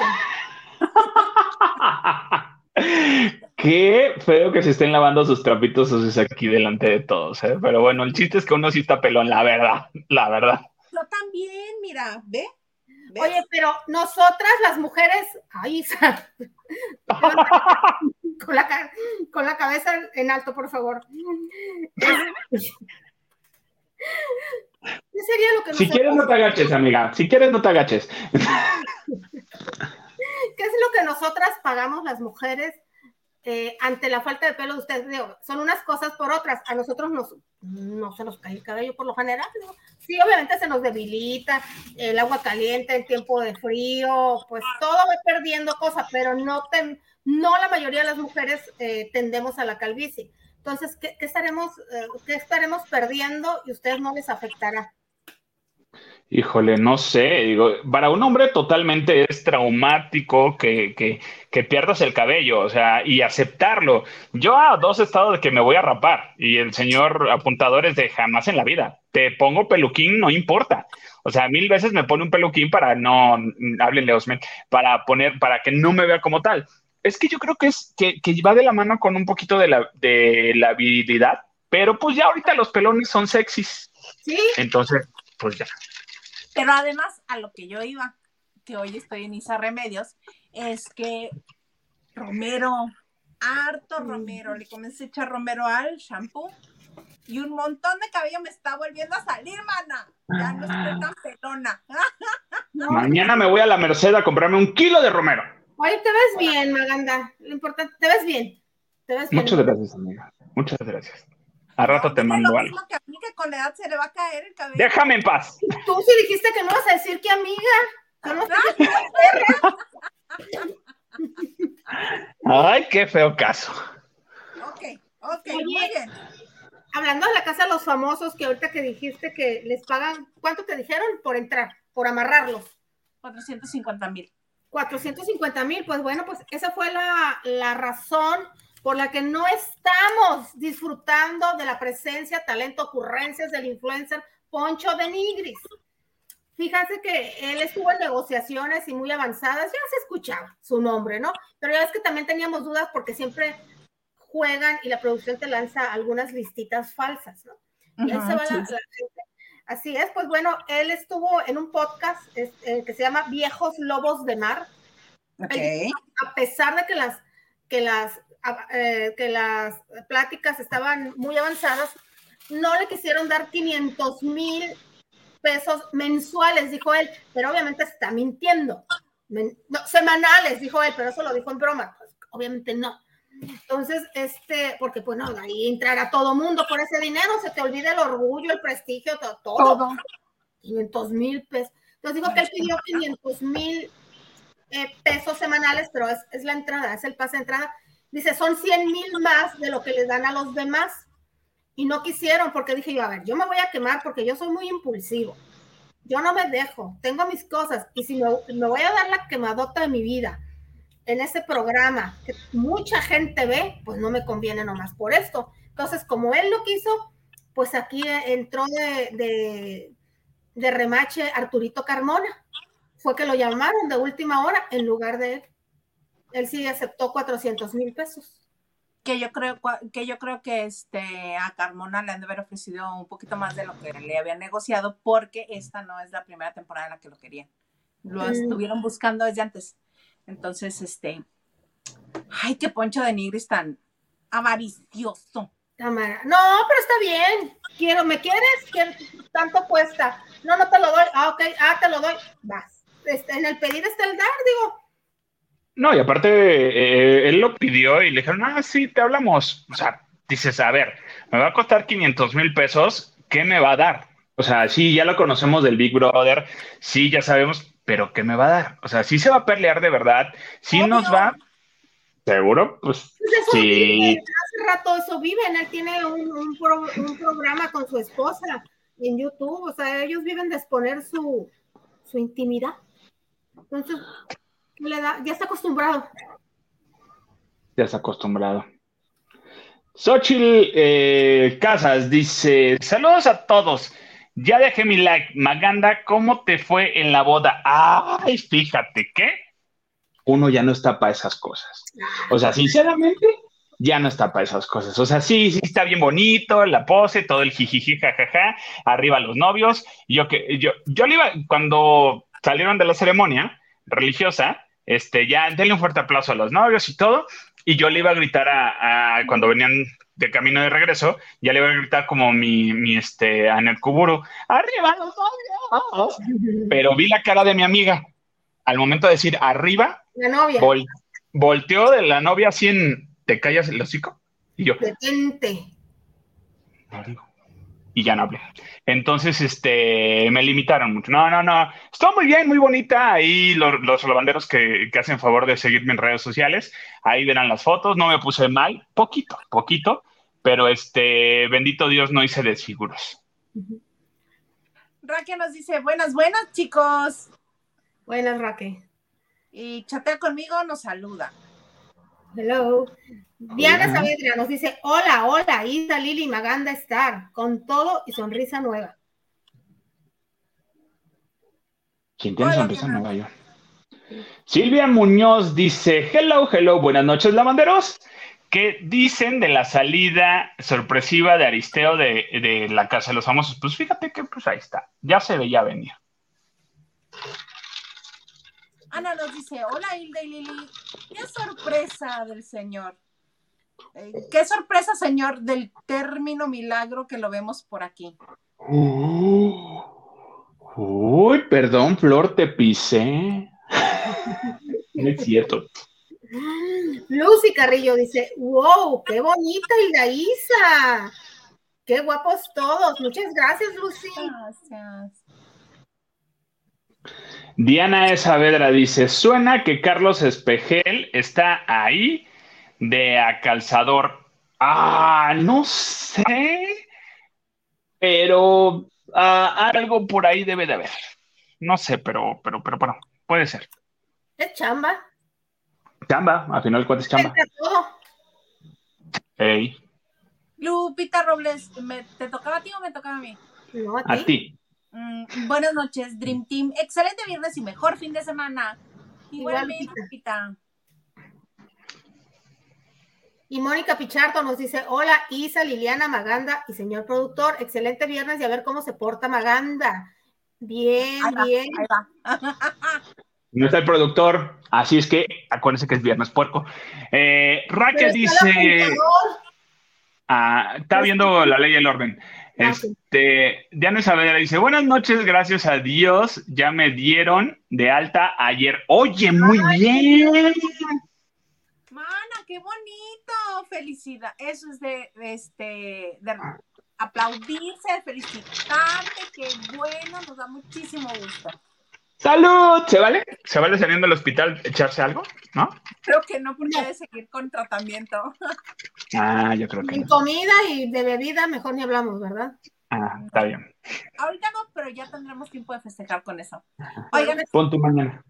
Qué feo que se estén lavando sus trapitos sucios aquí delante de todos, ¿eh? Pero bueno, el chiste es que uno sí está pelón, la verdad, la verdad. Yo también, mira, ¿ve? Oye, pero nosotras las mujeres, ay, con, la, con la cabeza en alto, por favor. ¿Qué sería lo que Si quieres, no te agaches, amiga. Si quieres, no te agaches. ¿Qué es lo que nosotras pagamos las mujeres eh, ante la falta de pelo de ustedes? son unas cosas por otras. A nosotros nos, no se nos cae el cabello por lo general. Sí, obviamente se nos debilita el agua caliente, el tiempo de frío, pues todo va perdiendo cosas, pero no, no la mayoría de las mujeres eh, tendemos a la calvicie. Entonces, ¿qué, estaremos, eh, ¿qué estaremos perdiendo y ustedes no les afectará? Híjole, no sé, digo, para un hombre totalmente es traumático que, que, que, pierdas el cabello, o sea, y aceptarlo. Yo a dos estados de que me voy a rapar y el señor apuntador es de jamás en la vida. Te pongo peluquín, no importa. O sea, mil veces me pone un peluquín para no, háblenle Osmen, para poner, para que no me vea como tal es que yo creo que es que, va de la mano con un poquito de la, de la virilidad, pero pues ya ahorita los pelones son sexys. Sí. Entonces, pues ya. Pero además, a lo que yo iba, que hoy estoy en Isa Remedios, es que Romero, harto Romero, le comencé a echar Romero al shampoo y un montón de cabello me está volviendo a salir, mana. Ya no estoy tan pelona. Mañana me voy a la Merced a comprarme un kilo de Romero. Oye, te ves bien, Maganda. Lo importante, te ves bien. Te ves bien. Muchas gracias, amiga. Muchas gracias. A rato te mando algo. Que a mí que con la edad se le va a caer el cabello. Déjame en paz. Tú sí dijiste que no vas a decir que amiga. No Ay, qué feo caso. Ok, ok, muy bien. Hablando de la casa de los famosos, que ahorita que dijiste que les pagan, ¿cuánto te dijeron por entrar, por amarrarlos? 450 mil. 450 mil, pues bueno, pues esa fue la, la razón por la que no estamos disfrutando de la presencia, talento, ocurrencias del influencer Poncho de Nigris. Fíjate que él estuvo en negociaciones y muy avanzadas, ya se escuchaba su nombre, ¿no? Pero ya ves que también teníamos dudas porque siempre juegan y la producción te lanza algunas listitas falsas, ¿no? Y ahí se va la, gente. Así es, pues bueno, él estuvo en un podcast eh, que se llama Viejos Lobos de Mar. Okay. A pesar de que las, que las, eh, que las pláticas estaban muy avanzadas, no le quisieron dar 500 mil pesos mensuales, dijo él, pero obviamente está mintiendo. no, semanales, dijo él, pero eso lo dijo en broma. Pues, obviamente no. Entonces, este, porque pues no, ahí entrará todo mundo por ese dinero, se te olvida el orgullo, el prestigio, todo. todo. 500 mil pesos. Entonces dijo que él pidió 500 mil eh, pesos semanales, pero es, es, la entrada, es el pase de entrada. Dice, son 100 mil más de lo que les dan a los demás y no quisieron porque dije yo, a ver, yo me voy a quemar porque yo soy muy impulsivo. Yo no me dejo, tengo mis cosas y si me, voy a dar la quemadota de mi vida en ese programa que mucha gente ve, pues no me conviene nomás por esto. Entonces, como él lo quiso, pues aquí entró de, de, de remache Arturito Carmona. Fue que lo llamaron de última hora en lugar de él. Él sí aceptó 400 mil pesos que yo creo que yo creo que este a Carmona le han de haber ofrecido un poquito más de lo que le habían negociado porque esta no es la primera temporada en la que lo querían. Lo mm. estuvieron buscando desde antes. Entonces, este, ay, qué poncho de Nigris tan avaricioso. No, pero está bien. Quiero, ¿me quieres? ¿Quiero, tanto cuesta. No, no te lo doy. Ah, ok, ah, te lo doy. Vas. Este, en el pedir está el dar, digo no, y aparte, eh, él lo pidió y le dijeron, ah, sí, te hablamos. O sea, dices, a ver, me va a costar 500 mil pesos, ¿qué me va a dar? O sea, sí, ya lo conocemos del Big Brother, sí, ya sabemos, pero ¿qué me va a dar? O sea, sí se va a pelear de verdad, sí nos va, seguro, pues, pues sí. hace rato eso viven, él tiene un, un, programa con su esposa en YouTube, o sea, ellos viven de exponer su, su intimidad. Entonces, ya está acostumbrado. Ya está acostumbrado. Xochitl eh, Casas dice: Saludos a todos. Ya dejé mi like. Maganda, ¿cómo te fue en la boda? Ay, fíjate que uno ya no está para esas cosas. O sea, sinceramente, ya no está para esas cosas. O sea, sí, sí está bien bonito, la pose, todo el jijiji, jajaja, arriba los novios. Yo que yo, yo le iba, cuando salieron de la ceremonia religiosa, este, ya denle un fuerte aplauso a los novios y todo. Y yo le iba a gritar a, cuando venían de camino de regreso, ya le iba a gritar como mi, mi este, Anet Kuburu, ¡arriba los novios! Pero vi la cara de mi amiga. Al momento de decir arriba, la novia. volteó de la novia así en, ¿te callas el hocico? Y yo, detente. Y ya no hablé. Entonces, este, me limitaron mucho. No, no, no. Estuvo muy bien, muy bonita. Ahí los, los lavanderos que, que, hacen favor de seguirme en redes sociales, ahí verán las fotos. No me puse mal, poquito, poquito, pero este, bendito Dios, no hice desfiguros. Raquel nos dice, buenas, buenas, chicos. Buenas, Raquel. Y chatea conmigo, nos saluda. Hello. Diana Saavedra nos dice, hola, hola, Isa, Lili, Maganda Star, con todo y sonrisa nueva. ¿Quién tiene sonrisa nueva yo? Silvia Muñoz dice, hello, hello, buenas noches, lavanderos. ¿Qué dicen de la salida sorpresiva de Aristeo de, de la Casa de los Famosos? Pues fíjate que pues ahí está, ya se veía venir. Ana nos dice, hola Hilda y Lili, qué sorpresa del Señor. Eh, qué sorpresa, Señor, del término milagro que lo vemos por aquí. uy, perdón, Flor, te pisé. no es cierto. Lucy Carrillo dice, wow, qué bonita Hilda Isa. Qué guapos todos. Muchas gracias, Lucy. Gracias. Diana Saavedra dice, suena que Carlos Espejel está ahí de acalzador. Ah, no sé, pero ah, algo por ahí debe de haber. No sé, pero, pero, pero, bueno, puede ser. Es chamba. Chamba, al final, ¿cuál es chamba? Hey. Lupita Robles, ¿te tocaba a ti o me tocaba a mí? No, a ti. Mm, buenas noches, Dream Team. Excelente viernes y mejor fin de semana. Igualmente, Lupita. Y Mónica Pichardo nos dice, hola Isa, Liliana, Maganda y señor productor, excelente viernes y a ver cómo se porta Maganda. Bien, bien. No está el productor, así es que acuérdense que es viernes puerco. Eh, Raquel dice, ah, está viendo la ley y el orden. Este, Diana Isabel dice, buenas noches, gracias a Dios, ya me dieron de alta ayer. Oye, muy bien qué bonito, felicidad. Eso es de, este, de aplaudirse, de felicitarte, qué bueno, nos da muchísimo gusto. ¡Salud! ¿Se vale? ¿Se vale saliendo del hospital echarse algo? ¿No? Creo que no, porque debe seguir con tratamiento. Ah, yo creo que. En comida y de bebida, mejor ni hablamos, ¿verdad? Ah, está bien. Ahorita no, pero ya tendremos tiempo de festejar con eso. Oigan. Pon tu mañana.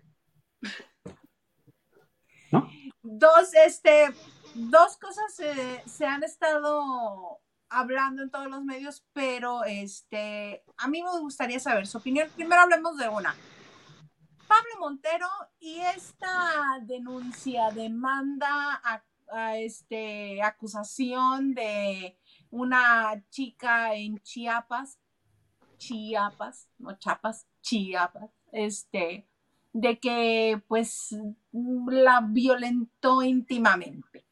¿No? dos, este, dos cosas se han estado hablando en todos los medios, pero este, a mí me gustaría saber su opinión. Primero hablemos de una. Pablo Montero y esta denuncia, demanda, a, este, acusación de una chica en Chiapas, Chiapas, no Chiapas, Chiapas, este, de que pues la violentó íntimamente.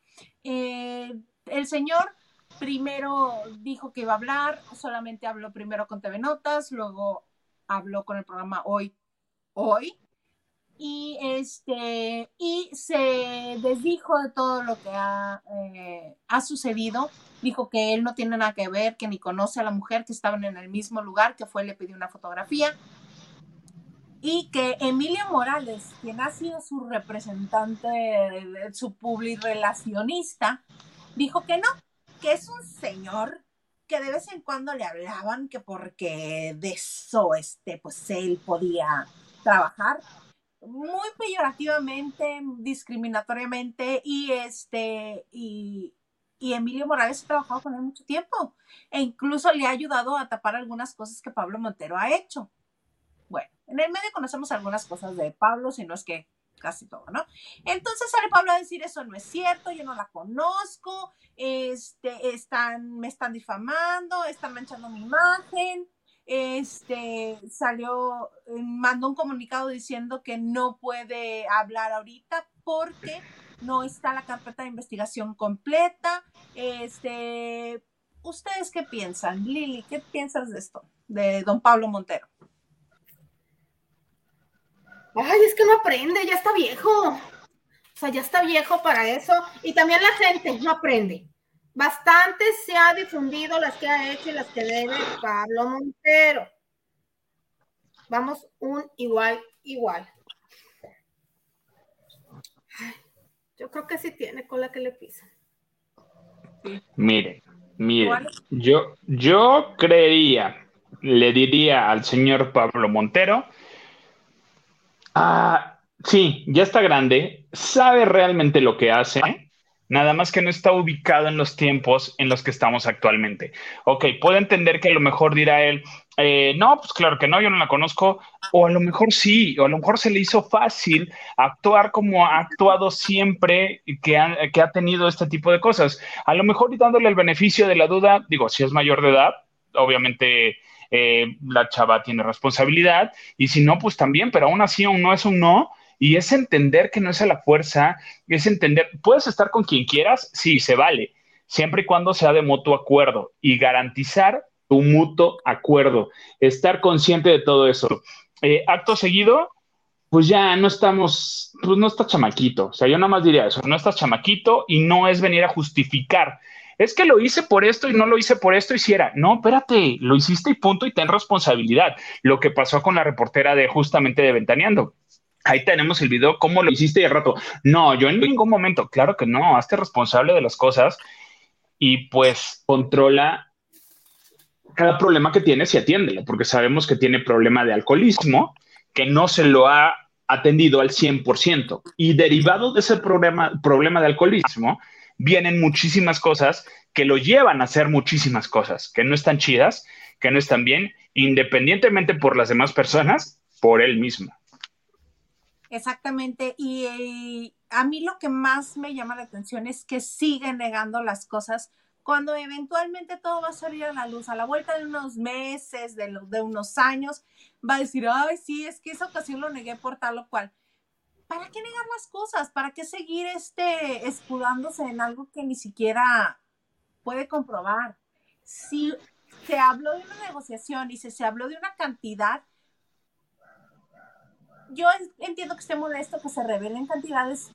Eh, el señor primero dijo que iba a hablar, solamente habló primero con TV Notas, luego habló con el programa Hoy, Hoy, y este, y se desdijo de todo lo que ha, eh, ha sucedido, dijo que él no tiene nada que ver, que ni conoce a la mujer, que estaban en el mismo lugar, que fue, le pidió una fotografía, y que Emilia Morales, quien ha sido su representante, su publirelacionista, dijo que no, que es un señor que de vez en cuando le hablaban que porque de eso este, pues él podía trabajar muy peyorativamente, discriminatoriamente y este y, y Emilio Morales ha trabajado con él mucho tiempo e incluso le ha ayudado a tapar algunas cosas que Pablo Montero ha hecho. Bueno, en el medio conocemos algunas cosas de Pablo, si no es que casi todo, ¿no? Entonces sale Pablo a decir eso no es cierto, yo no la conozco, este, están, me están difamando, están manchando mi imagen, este, salió, mandó un comunicado diciendo que no puede hablar ahorita porque no está la carpeta de investigación completa, este, ¿ustedes qué piensan? Lili, ¿qué piensas de esto, de don Pablo Montero? Ay, es que no aprende, ya está viejo. O sea, ya está viejo para eso. Y también la gente no aprende. Bastante se ha difundido las que ha hecho y las que debe Pablo Montero. Vamos un igual, igual. yo creo que sí tiene con la que le pisa. Mire, mire, yo, yo creería, le diría al señor Pablo Montero, Ah, sí, ya está grande, sabe realmente lo que hace, nada más que no está ubicado en los tiempos en los que estamos actualmente. Ok, puedo entender que a lo mejor dirá él, eh, no, pues claro que no, yo no la conozco, o a lo mejor sí, o a lo mejor se le hizo fácil actuar como ha actuado siempre que ha, que ha tenido este tipo de cosas. A lo mejor y dándole el beneficio de la duda, digo, si es mayor de edad, obviamente eh, la chava tiene responsabilidad y si no, pues también, pero aún así un no es un no y es entender que no es a la fuerza, es entender, puedes estar con quien quieras, sí, se vale, siempre y cuando sea de mutuo acuerdo y garantizar tu mutuo acuerdo, estar consciente de todo eso. Eh, acto seguido, pues ya no estamos, pues no estás chamaquito, o sea, yo nada más diría eso, no estás chamaquito y no es venir a justificar es que lo hice por esto y no lo hice por esto, hiciera. No, espérate, lo hiciste y punto y ten responsabilidad. Lo que pasó con la reportera de justamente de Ventaneando. Ahí tenemos el video, ¿cómo lo hiciste y rato? No, yo en ningún momento, claro que no, hazte responsable de las cosas y pues controla cada problema que tienes y atiéndelo, porque sabemos que tiene problema de alcoholismo, que no se lo ha atendido al 100%. Y derivado de ese problema, problema de alcoholismo, vienen muchísimas cosas que lo llevan a hacer muchísimas cosas que no están chidas, que no están bien, independientemente por las demás personas, por él mismo. Exactamente. Y eh, a mí lo que más me llama la atención es que sigue negando las cosas cuando eventualmente todo va a salir a la luz, a la vuelta de unos meses, de, de unos años, va a decir, ay, sí, es que esa ocasión lo negué por tal o cual. ¿Para qué negar las cosas? ¿Para qué seguir este, escudándose en algo que ni siquiera puede comprobar? Si se habló de una negociación y se, se habló de una cantidad, yo entiendo que esté molesto que se revelen cantidades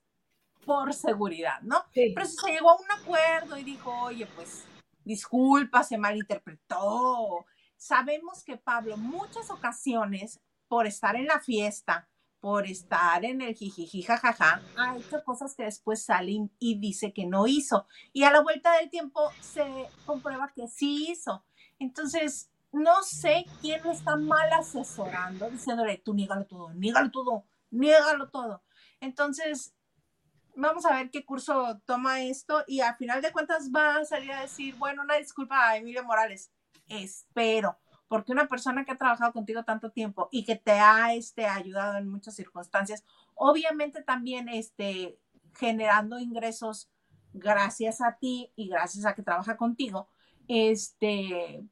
por seguridad, ¿no? Pero si se llegó a un acuerdo y dijo, oye, pues disculpa, se malinterpretó. Sabemos que Pablo muchas ocasiones, por estar en la fiesta, por estar en el jijiji jajaja, ha hecho cosas que después salen y dice que no hizo. Y a la vuelta del tiempo se comprueba que sí hizo. Entonces, no sé quién está mal asesorando, diciéndole, tú niégalo todo, niégalo todo, niégalo todo. Entonces, vamos a ver qué curso toma esto y a final de cuentas va a salir a decir, bueno, una disculpa a Emilio Morales. Espero, porque una persona que ha trabajado contigo tanto tiempo y que te ha este, ayudado en muchas circunstancias, obviamente también este, generando ingresos gracias a ti y gracias a que trabaja contigo, este,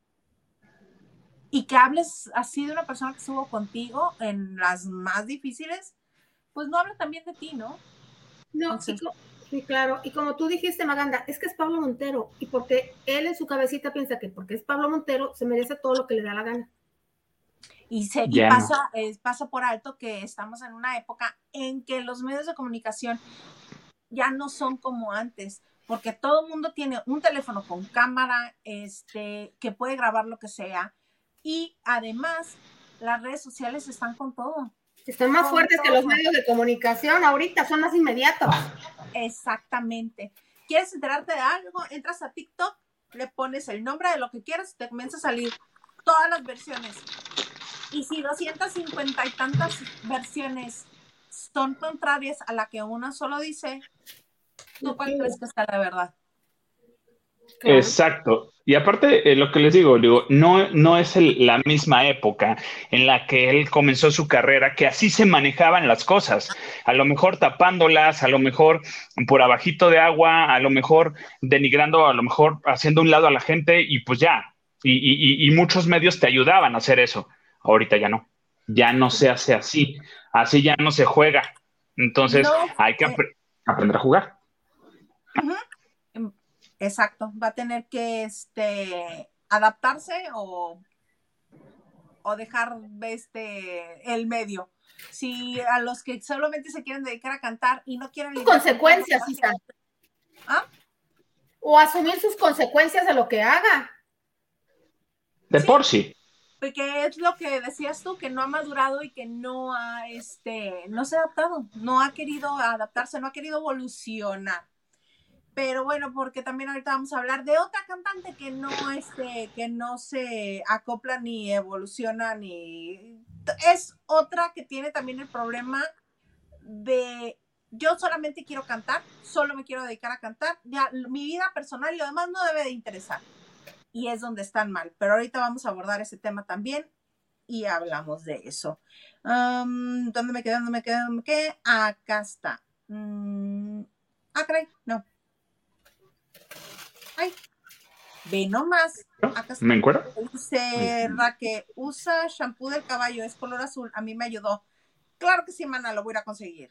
y que hables así de una persona que estuvo contigo en las más difíciles, pues no habla también de ti, ¿no? No, sí, claro. Y como tú dijiste, Maganda, es que es Pablo Montero. Y porque él en su cabecita piensa que porque es Pablo Montero, se merece todo lo que le da la gana. Y, se, pasa, pasa por alto que estamos en una época en que los medios de comunicación ya no son como antes, porque todo el mundo tiene un teléfono con cámara, este, que puede grabar lo que sea, y además las redes sociales están con todo. Están más fuertes que los medios de comunicación ahorita, son más inmediatos. Exactamente. ¿Quieres enterarte de algo? Entras a TikTok, le pones el nombre de lo que quieras y te comienza a salir todas las versiones. Y si 250 y tantas versiones son contrarias a la que uno solo dice, ¿tú cuál crees que está la verdad? Exacto. Y aparte, eh, lo que les digo, digo no, no es la misma época en la que él comenzó su carrera, que así se manejaban las cosas, a lo mejor tapándolas, a lo mejor por abajito de agua, a lo mejor denigrando, a lo mejor haciendo un lado a la gente y pues ya. Y, muchos medios te ayudaban a hacer eso. Ahorita ya no. Ya no se hace así. Así ya no se juega. Entonces hay que eh, aprender a jugar. Exacto, va a tener que este, adaptarse o, o dejar este, el medio. Si a los que solamente se quieren dedicar a cantar y no quieren... Consecuencias, ¿Ah? O asumir sus consecuencias de lo que haga. De por sí. Porque es lo que decías tú, que no ha madurado y que no ha, este, no se ha adaptado, no ha querido adaptarse, no ha querido evolucionar pero bueno, porque también ahorita vamos a hablar de otra cantante que no, este, que no se acopla ni evoluciona ni... Es otra que tiene también el problema de yo solamente quiero cantar, solo me quiero dedicar a cantar, ya mi vida personal y lo demás no debe de interesar. Y es donde están mal. Pero ahorita vamos a abordar ese tema también y hablamos de eso. ¿Dónde me quedé? ¿Dónde me quedé? ¿Dónde me quedé? Acá está. Mm, ah, caray, no. Ay, ve nomás. Acá está. ¿Me encuentro? Dice Raquel, usa shampoo del caballo, es color azul. A mí me ayudó. Claro que sí, mana, lo voy a conseguir.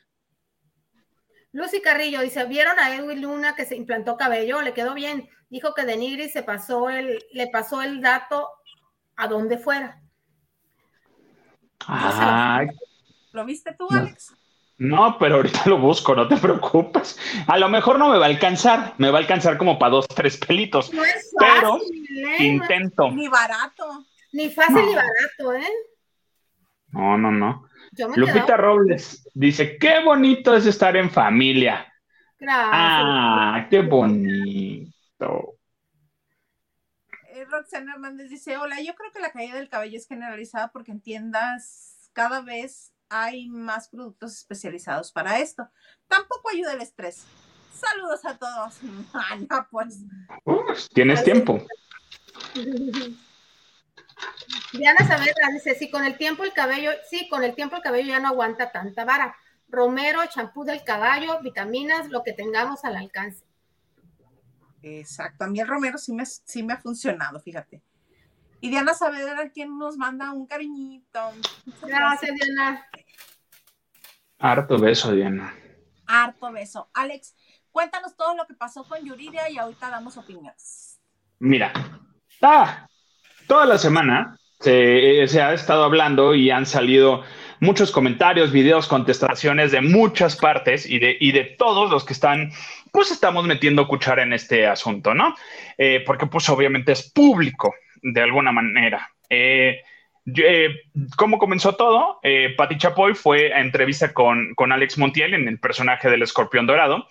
Lucy Carrillo dice, ¿vieron a Edwin Luna que se implantó cabello? Le quedó bien. Dijo que Denigri se pasó el, le pasó el dato a donde fuera. ¿Lo viste tú, Alex? No, pero ahorita lo busco, no te preocupes. A lo mejor no me va a alcanzar, me va a alcanzar como para dos, tres pelitos. No es fácil, pero ¿eh? intento. Ni barato. Ni fácil ni barato, ¿eh? No, no, no. Lupita Robles dice, qué bonito es estar en familia. Gracias. Ah, qué bonito. Eh, Roxana Hernández dice, hola, yo creo que la caída del cabello es generalizada porque en tiendas cada vez hay más productos especializados para esto. Tampoco ayuda el estrés. Saludos a todos. Ana, pues. Tienes tiempo. Diana Saavedra dice, sí, con el tiempo el cabello, sí, con el tiempo el cabello ya no aguanta tanta vara. Romero, champú del caballo, vitaminas, lo que tengamos al alcance. Exacto, a mí el romero sí me, sí me ha funcionado, fíjate. Y Diana Saavedra, quien nos manda un cariñito. Gracias, Diana. Harto beso, Diana. Harto beso. Alex, cuéntanos todo lo que pasó con Yuridia y ahorita damos opiniones. Mira, ah, toda la semana se, se, ha estado hablando y han salido muchos comentarios, videos, contestaciones de muchas partes y de, y de todos los que están, pues estamos metiendo cuchara en este asunto, ¿no? Eh, porque pues obviamente es público de alguna manera. Eh, eh, ¿Cómo comenzó todo? Eh, Patti Chapoy fue a entrevista con, con Alex Montiel en el personaje del escorpión dorado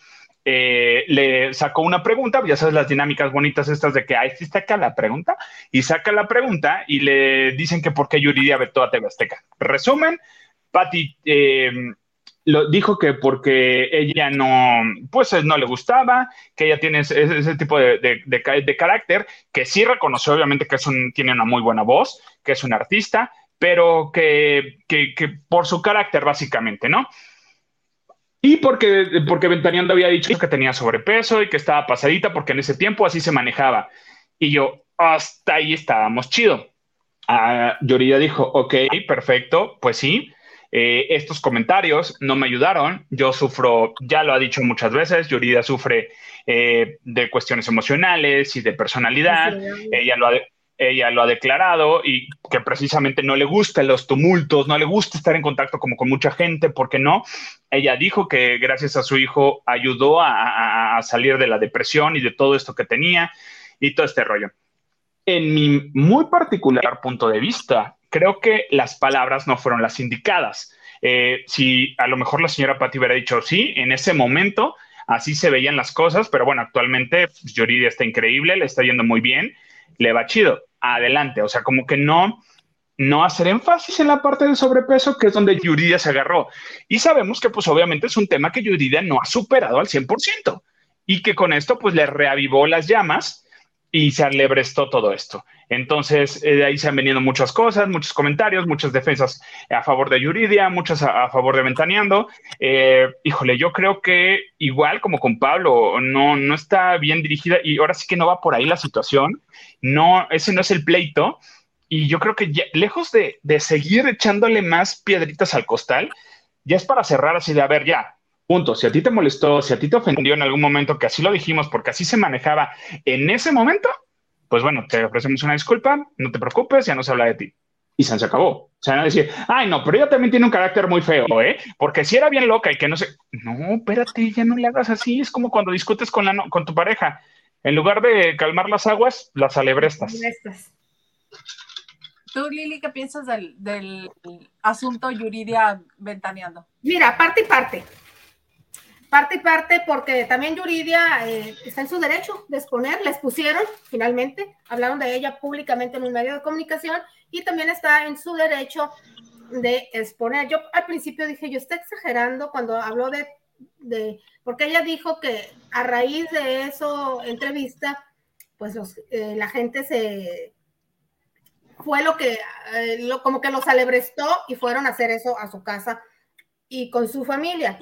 eh, le sacó una pregunta, ya sabes las dinámicas bonitas estas de que ahí está acá la pregunta, y saca la pregunta y le dicen que por qué Yuridia vetó a TV Azteca. Resumen, Patti lo, dijo que porque ella no, pues no le gustaba, que ella tiene ese, tipo de, de, carácter, que sí reconoció obviamente que es tiene una muy buena voz, que es un artista, pero que, que, que por su carácter básicamente, ¿no? Y porque, porque Ventaneando había dicho que tenía sobrepeso y que estaba pasadita, porque en ese tiempo así se manejaba. Y yo, hasta ahí estábamos chido. Ah, Yorida dijo, ok, perfecto, pues sí. Eh, estos comentarios no me ayudaron. Yo sufro, ya lo ha dicho muchas veces, Yorida sufre eh, de cuestiones emocionales y de personalidad. Ella lo ha, ella lo ha declarado y que precisamente no le gustan los tumultos, no le gusta estar en contacto como con mucha gente, porque no. Ella dijo que gracias a su hijo ayudó a, salir de la depresión y de todo esto que tenía y todo este rollo. En mi muy particular punto de vista, creo que las palabras no fueron las indicadas. Eh, si a lo mejor la señora Patti hubiera dicho sí, en ese momento así se veían las cosas, pero bueno, actualmente pues, Yuridia está increíble, le está yendo muy bien le va chido, adelante. O sea, como que no, no hacer énfasis en la parte del sobrepeso, que es donde Yuridia se agarró. Y sabemos que pues obviamente es un tema que Yuridia no ha superado al 100% y que con esto pues le reavivó las llamas y se alebrestó todo esto. Entonces, eh, de ahí se han venido muchas cosas, muchos comentarios, muchas defensas a favor de Yuridia, muchas a, favor de Ventaneando. Eh, híjole, yo creo que igual como con Pablo, no, no está bien dirigida y ahora sí que no va por ahí la situación. No, ese no es el pleito. Y yo creo que lejos de, de seguir echándole más piedritas al costal, ya es para cerrar así de, a ver, ya, Punto. Si a ti te molestó, si a ti te ofendió en algún momento, que así lo dijimos, porque así se manejaba en ese momento, pues bueno, te ofrecemos una disculpa, no te preocupes, ya no se habla de ti. Y se acabó. O sea, no decir, ay, no, pero ella también tiene un carácter muy feo, ¿eh? Porque si era bien loca y que no sé, no, espérate, ya no le hagas así. Es como cuando discutes con, la, con tu pareja. En lugar de calmar las aguas, las alebrestas. Tú, Lili, ¿qué piensas del, del asunto Yuridia ventaneando? Mira, parte y parte parte y parte, porque también Yuridia eh, está en su derecho de exponer, les pusieron finalmente, hablaron de ella públicamente en un medio de comunicación y también está en su derecho de exponer. Yo al principio dije, yo estoy exagerando cuando habló de, de porque ella dijo que a raíz de eso, entrevista, pues los, eh, la gente se fue lo que, eh, lo, como que los alebrestó y fueron a hacer eso a su casa y con su familia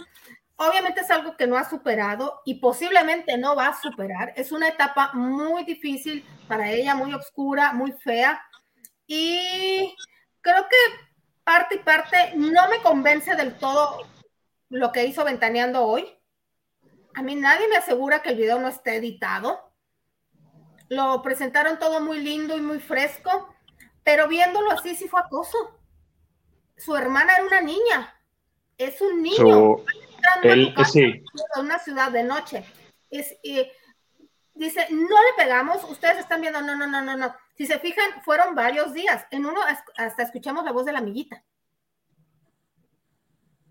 obviamente es algo que no ha superado y posiblemente no va a superar. Es una etapa muy difícil para ella, muy oscura, muy fea. Y creo que parte y parte no me convence del todo lo que hizo Ventaneando hoy. A mí nadie me asegura que el video no esté editado. Lo presentaron todo muy lindo y muy fresco, pero viéndolo así sí fue acoso. Su hermana era una niña, es un niño a una ciudad de noche. Es, dice, no le pegamos, ustedes están viendo, no, no, no, no, no. Si se fijan, fueron varios días. En uno hasta escuchamos la voz de la amiguita.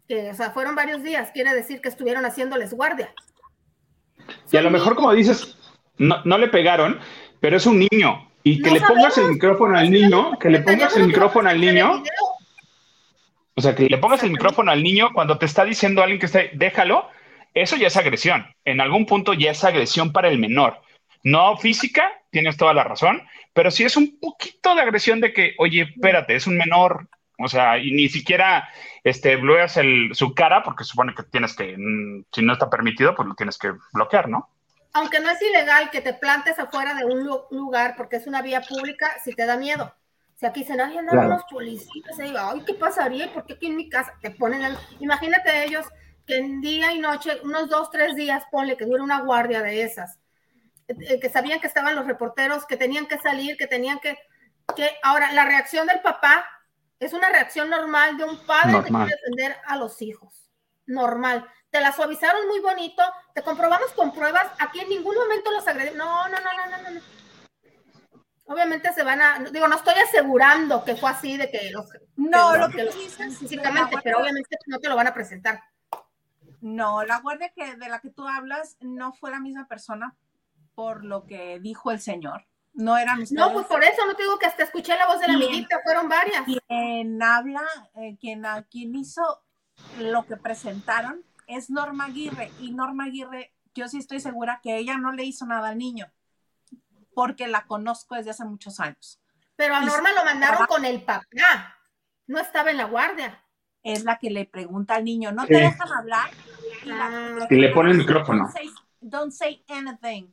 que, o sea, fueron varios días, quiere decir que estuvieron haciéndoles guardia. Y a lo mejor, como dices, no, no le pegaron, pero es un niño. Y que le pongas el micrófono al niño, que le pongas el micrófono al niño. O sea, que le pongas el micrófono al niño cuando te está diciendo alguien que está, déjalo, eso ya es agresión. En algún punto ya es agresión para el menor. No física, tienes toda la razón, pero sí es un poquito de agresión de que, oye, espérate, es un menor, o sea, y ni siquiera este, bloqueas el, su cara porque supone que tienes que, mm, si no está permitido, pues lo tienes que bloquear, ¿no? Aunque no es ilegal que te plantes afuera de un lugar porque es una vía pública, si te da miedo. Si aquí se nadie andan unos policías, y digo, ay, ¿qué pasaría? ¿Por qué aquí en mi casa te ponen el... Imagínate ellos que en día y noche, unos dos, tres días, ponle que dure una guardia de esas, eh, que sabían que estaban los reporteros, que tenían que salir, que tenían que... que Ahora, la reacción del papá es una reacción normal de un padre que quiere defender a los hijos. Normal. Te la suavizaron muy bonito, te comprobamos con pruebas, aquí en ningún momento los agredieron. No, no, no, no, no, no. Obviamente se van a, digo, no estoy asegurando que fue así de que los... No, lo que, dices físicamente, pero obviamente no te lo van a presentar. No, la guardia que, de la que tú hablas no fue la misma persona por lo que dijo el señor. No eran ustedes. No, pues por eso no te digo que hasta escuché la voz de la amiguita, fueron varias. Quien habla, eh, quien, quien hizo lo que presentaron es Norma Aguirre. Y Norma Aguirre, yo sí estoy segura que ella no le hizo nada al niño, porque la conozco desde hace muchos años. Pero a Norma lo mandaron con el papá, no estaba en la guardia. Es la que le pregunta al niño, ¿no te dejan hablar? Y, ah. le pone el micrófono. don't say anything.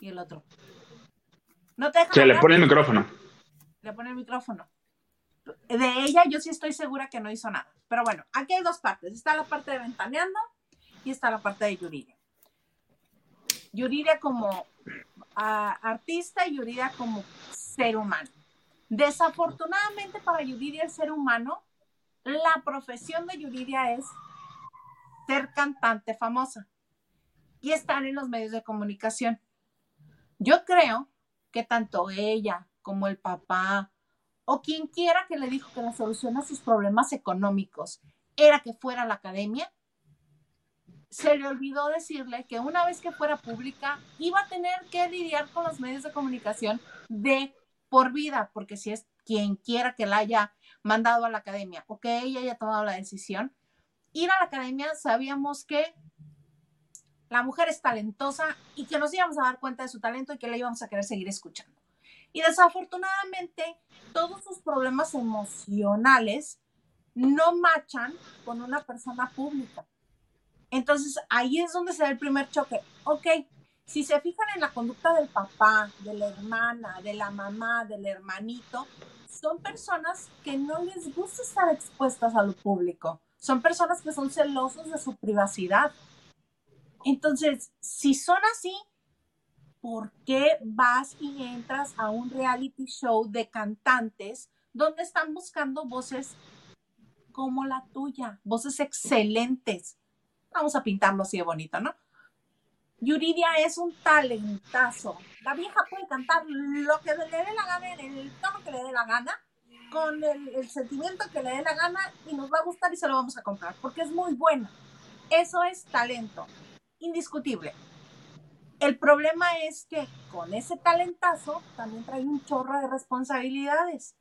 Y el otro, no te Se le pone el micrófono. Le pone el micrófono. De ella yo sí estoy segura que no hizo nada. Pero bueno, aquí hay dos partes. Está la parte de Ventaneando y está la parte de Yuridia. Yuridia como artista y Yuridia como ser humano. Desafortunadamente para Yuridia el ser humano, la profesión de Yuridia es ser cantante famosa y estar en los medios de comunicación. Yo creo que tanto ella como el papá o quien quiera que le dijo que la solución a sus problemas económicos era que fuera a la academia, se le olvidó decirle que una vez que fuera pública iba a tener que lidiar con los medios de comunicación de por vida, porque si es quien quiera que la haya mandado a la academia o que ella haya tomado la decisión, ir a la academia sabíamos que la mujer es talentosa y que nos íbamos a dar cuenta de su talento y que la íbamos a querer seguir escuchando. Y desafortunadamente, todos sus problemas emocionales no machan con una persona pública. Entonces, ahí es donde se da el primer choque. Ok, si se fijan en la conducta del papá, de la hermana, de la mamá, del hermanito, son personas que no les gusta estar expuestas a lo público. Son personas que son celosos de su privacidad. Entonces, si son así, ¿por qué vas y entras a un reality show de cantantes donde están buscando voces como la tuya, voces excelentes? Vamos a pintarlo así de bonito, ¿no? Yuridia es un talentazo. La vieja puede cantar lo que le dé la gana, en el tono que le dé la gana, con el, el, sentimiento que le dé la gana y nos va a gustar y se lo vamos a comprar, porque es muy buena. Eso es talento indiscutible. El problema es que con ese talentazo también trae un chorro de responsabilidades.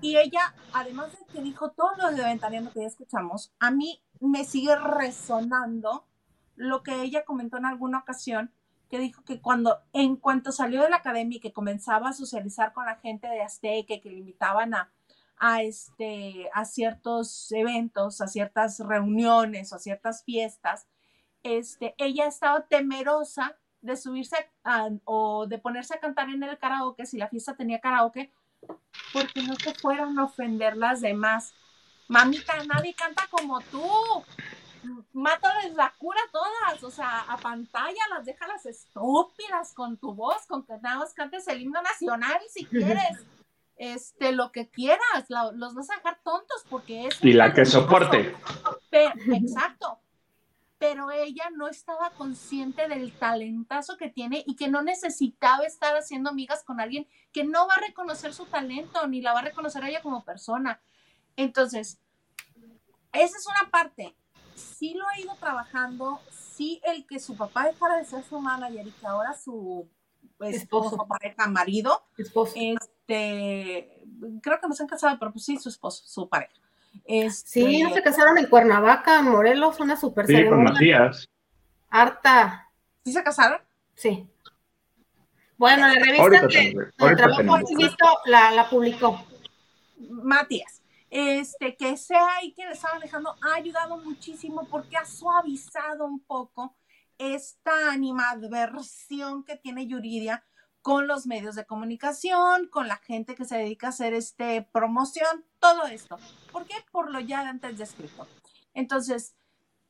Y ella, además de que dijo todo lo de Ventaneando que ya escuchamos, a mí me sigue resonando lo que ella comentó en alguna ocasión, que dijo que cuando, en cuanto salió de la academia y que comenzaba a socializar con la gente de Azteca, que le invitaban a, a, este, a ciertos eventos, a ciertas reuniones o a ciertas fiestas, este, ella estaba temerosa de subirse o de ponerse a cantar en el karaoke, si la fiesta tenía karaoke, porque no se fueran a ofender las demás. Mamita, nadie canta como tú. Mátales la cura todas, o sea, a pantalla las déjalas estúpidas con tu voz, con que nada más cantes el himno nacional si quieres. Este, lo que quieras, los vas a dejar tontos porque es... Y la que soporte. exacto, pero ella no estaba consciente del talentazo que tiene y que no necesitaba estar haciendo amigas con alguien que no va a reconocer su talento ni la va a reconocer a ella como persona. Entonces, esa es una parte. Sí lo ha ido trabajando, sí el que su papá dejara de ser su manager y que ahora su esposo, pareja, marido, esposo. este, creo que no se han casado, pero pues sí, su esposo, su pareja. Este, sí, no se casaron en Cuernavaca, Morelos, una super Sí, con Matías. Harta. ¿Sí se casaron? Sí. Bueno, la revista que trabajo la, la publicó. Matías este, que sea y que le estaba dejando ha ayudado muchísimo porque ha suavizado un poco esta animadversión que tiene Yuridia con los medios de comunicación, con la gente que se dedica a hacer este promoción, todo esto. ¿Por qué? Por lo ya antes descrito. Entonces,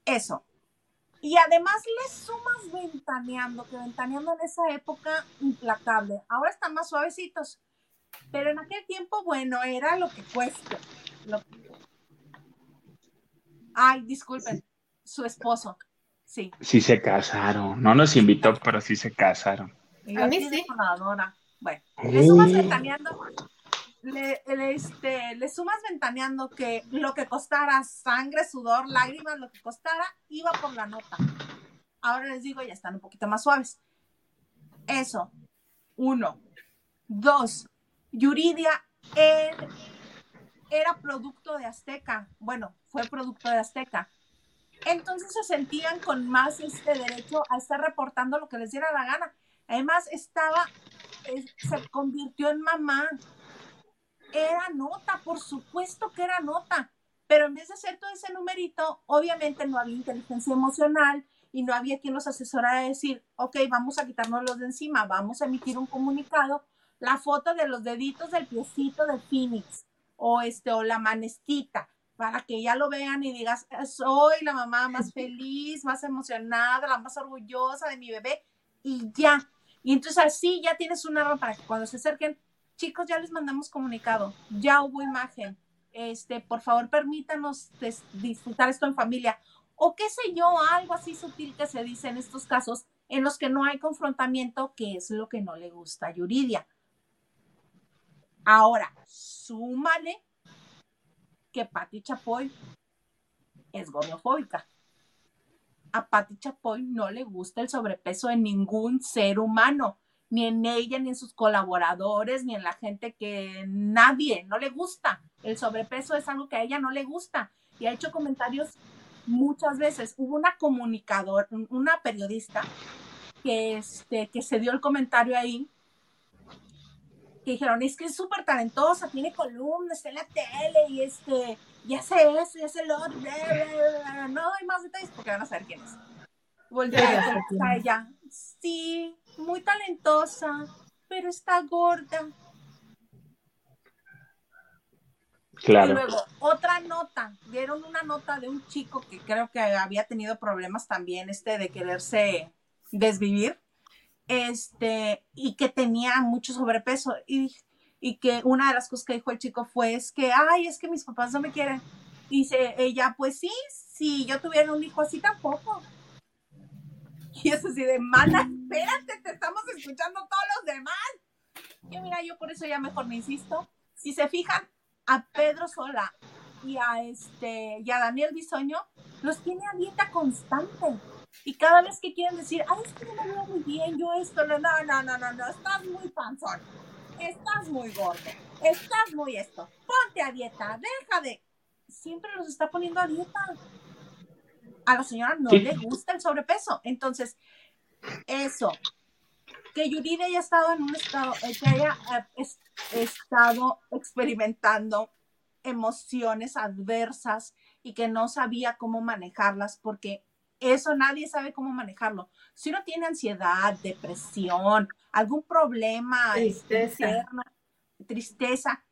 eso. Y además le sumas ventaneando, que ventaneando en esa época implacable. Ahora están más suavecitos, pero en aquel tiempo, bueno, era lo que cuesta. Ay, disculpen, su esposo. Sí. Sí se casaron. No nos invitó, pero sí se casaron. A mí sí. Bueno, le sumas ventaneando, le, este, le sumas ventaneando que lo que costara sangre, sudor, lágrimas, lo que costara, iba por la nota. Ahora les digo, ya están un poquito más suaves. Eso, uno. Dos, Yuridia en era producto de Azteca. Bueno, fue producto de Azteca. Entonces se sentían con más este derecho a estar reportando lo que les diera la gana. Además, estaba, se convirtió en mamá. Era nota, por supuesto que era nota. Pero en vez de hacer todo ese numerito, obviamente no había inteligencia emocional y no había quien los asesorara a decir, ok, vamos a quitarnos los de encima, vamos a emitir un comunicado, la foto de los deditos del piecito de Phoenix, o este o la manestita para que ya lo vean y digas, soy la mamá más feliz, más emocionada, la más orgullosa de mi bebé y ya. Y entonces así ya tienes una arma para que cuando se acerquen, chicos, ya les mandamos comunicado, ya hubo imagen, este, por favor permítanos disfrutar esto en familia. O qué sé yo, algo así sutil que se dice en estos casos en los que no hay confrontamiento, que es lo que no le gusta a Yuridia. Ahora, súmale que Patti Chapoy es gordofóbica. A Chapoy no le gusta el sobrepeso de ningún ser humano, ni en ella, ni en sus colaboradores, ni en la gente que nadie, no le gusta. El sobrepeso es algo que a ella no le gusta. Y ha hecho comentarios muchas veces. Hubo una comunicadora, una periodista que, este, que se dio el comentario ahí que dijeron, es que es súper talentosa, tiene columnas, está en la tele y este, y hace eso y hace lo otro, no hay más detalles porque van a saber quién es. Volvió a ella, sí, muy talentosa, pero está gorda. Claro. Y luego, otra nota, dieron una nota de un chico que creo que había tenido problemas también, este, de quererse desvivir este, y que tenía mucho sobrepeso. Y, y que una de las cosas que dijo el chico fue, es que, ay, es que mis papás no me quieren. Y dice ella, pues sí, si yo tuviera un hijo así tampoco. Y es así de, mala, espérate, te estamos escuchando todos los demás. Y mira, yo por eso ya mejor me insisto. Si se fijan, a Pedro Sola y a, este, y a Daniel Bisoño los tiene a dieta constante y cada vez que quieren decir, ay, es que no me veo muy bien, yo esto, no, no, no, no, no, estás muy panzón, estás muy gordo, estás muy esto, ponte a dieta, deja de. Siempre los está poniendo a dieta. A la señora no le gusta el sobrepeso. Entonces, eso, que Yuridia haya estado en un estado, eh, que haya eh, estado experimentando emociones adversas y que no sabía cómo manejarlas porque eso nadie sabe cómo manejarlo. Si uno tiene ansiedad, depresión, algún problema, tristeza, tristeza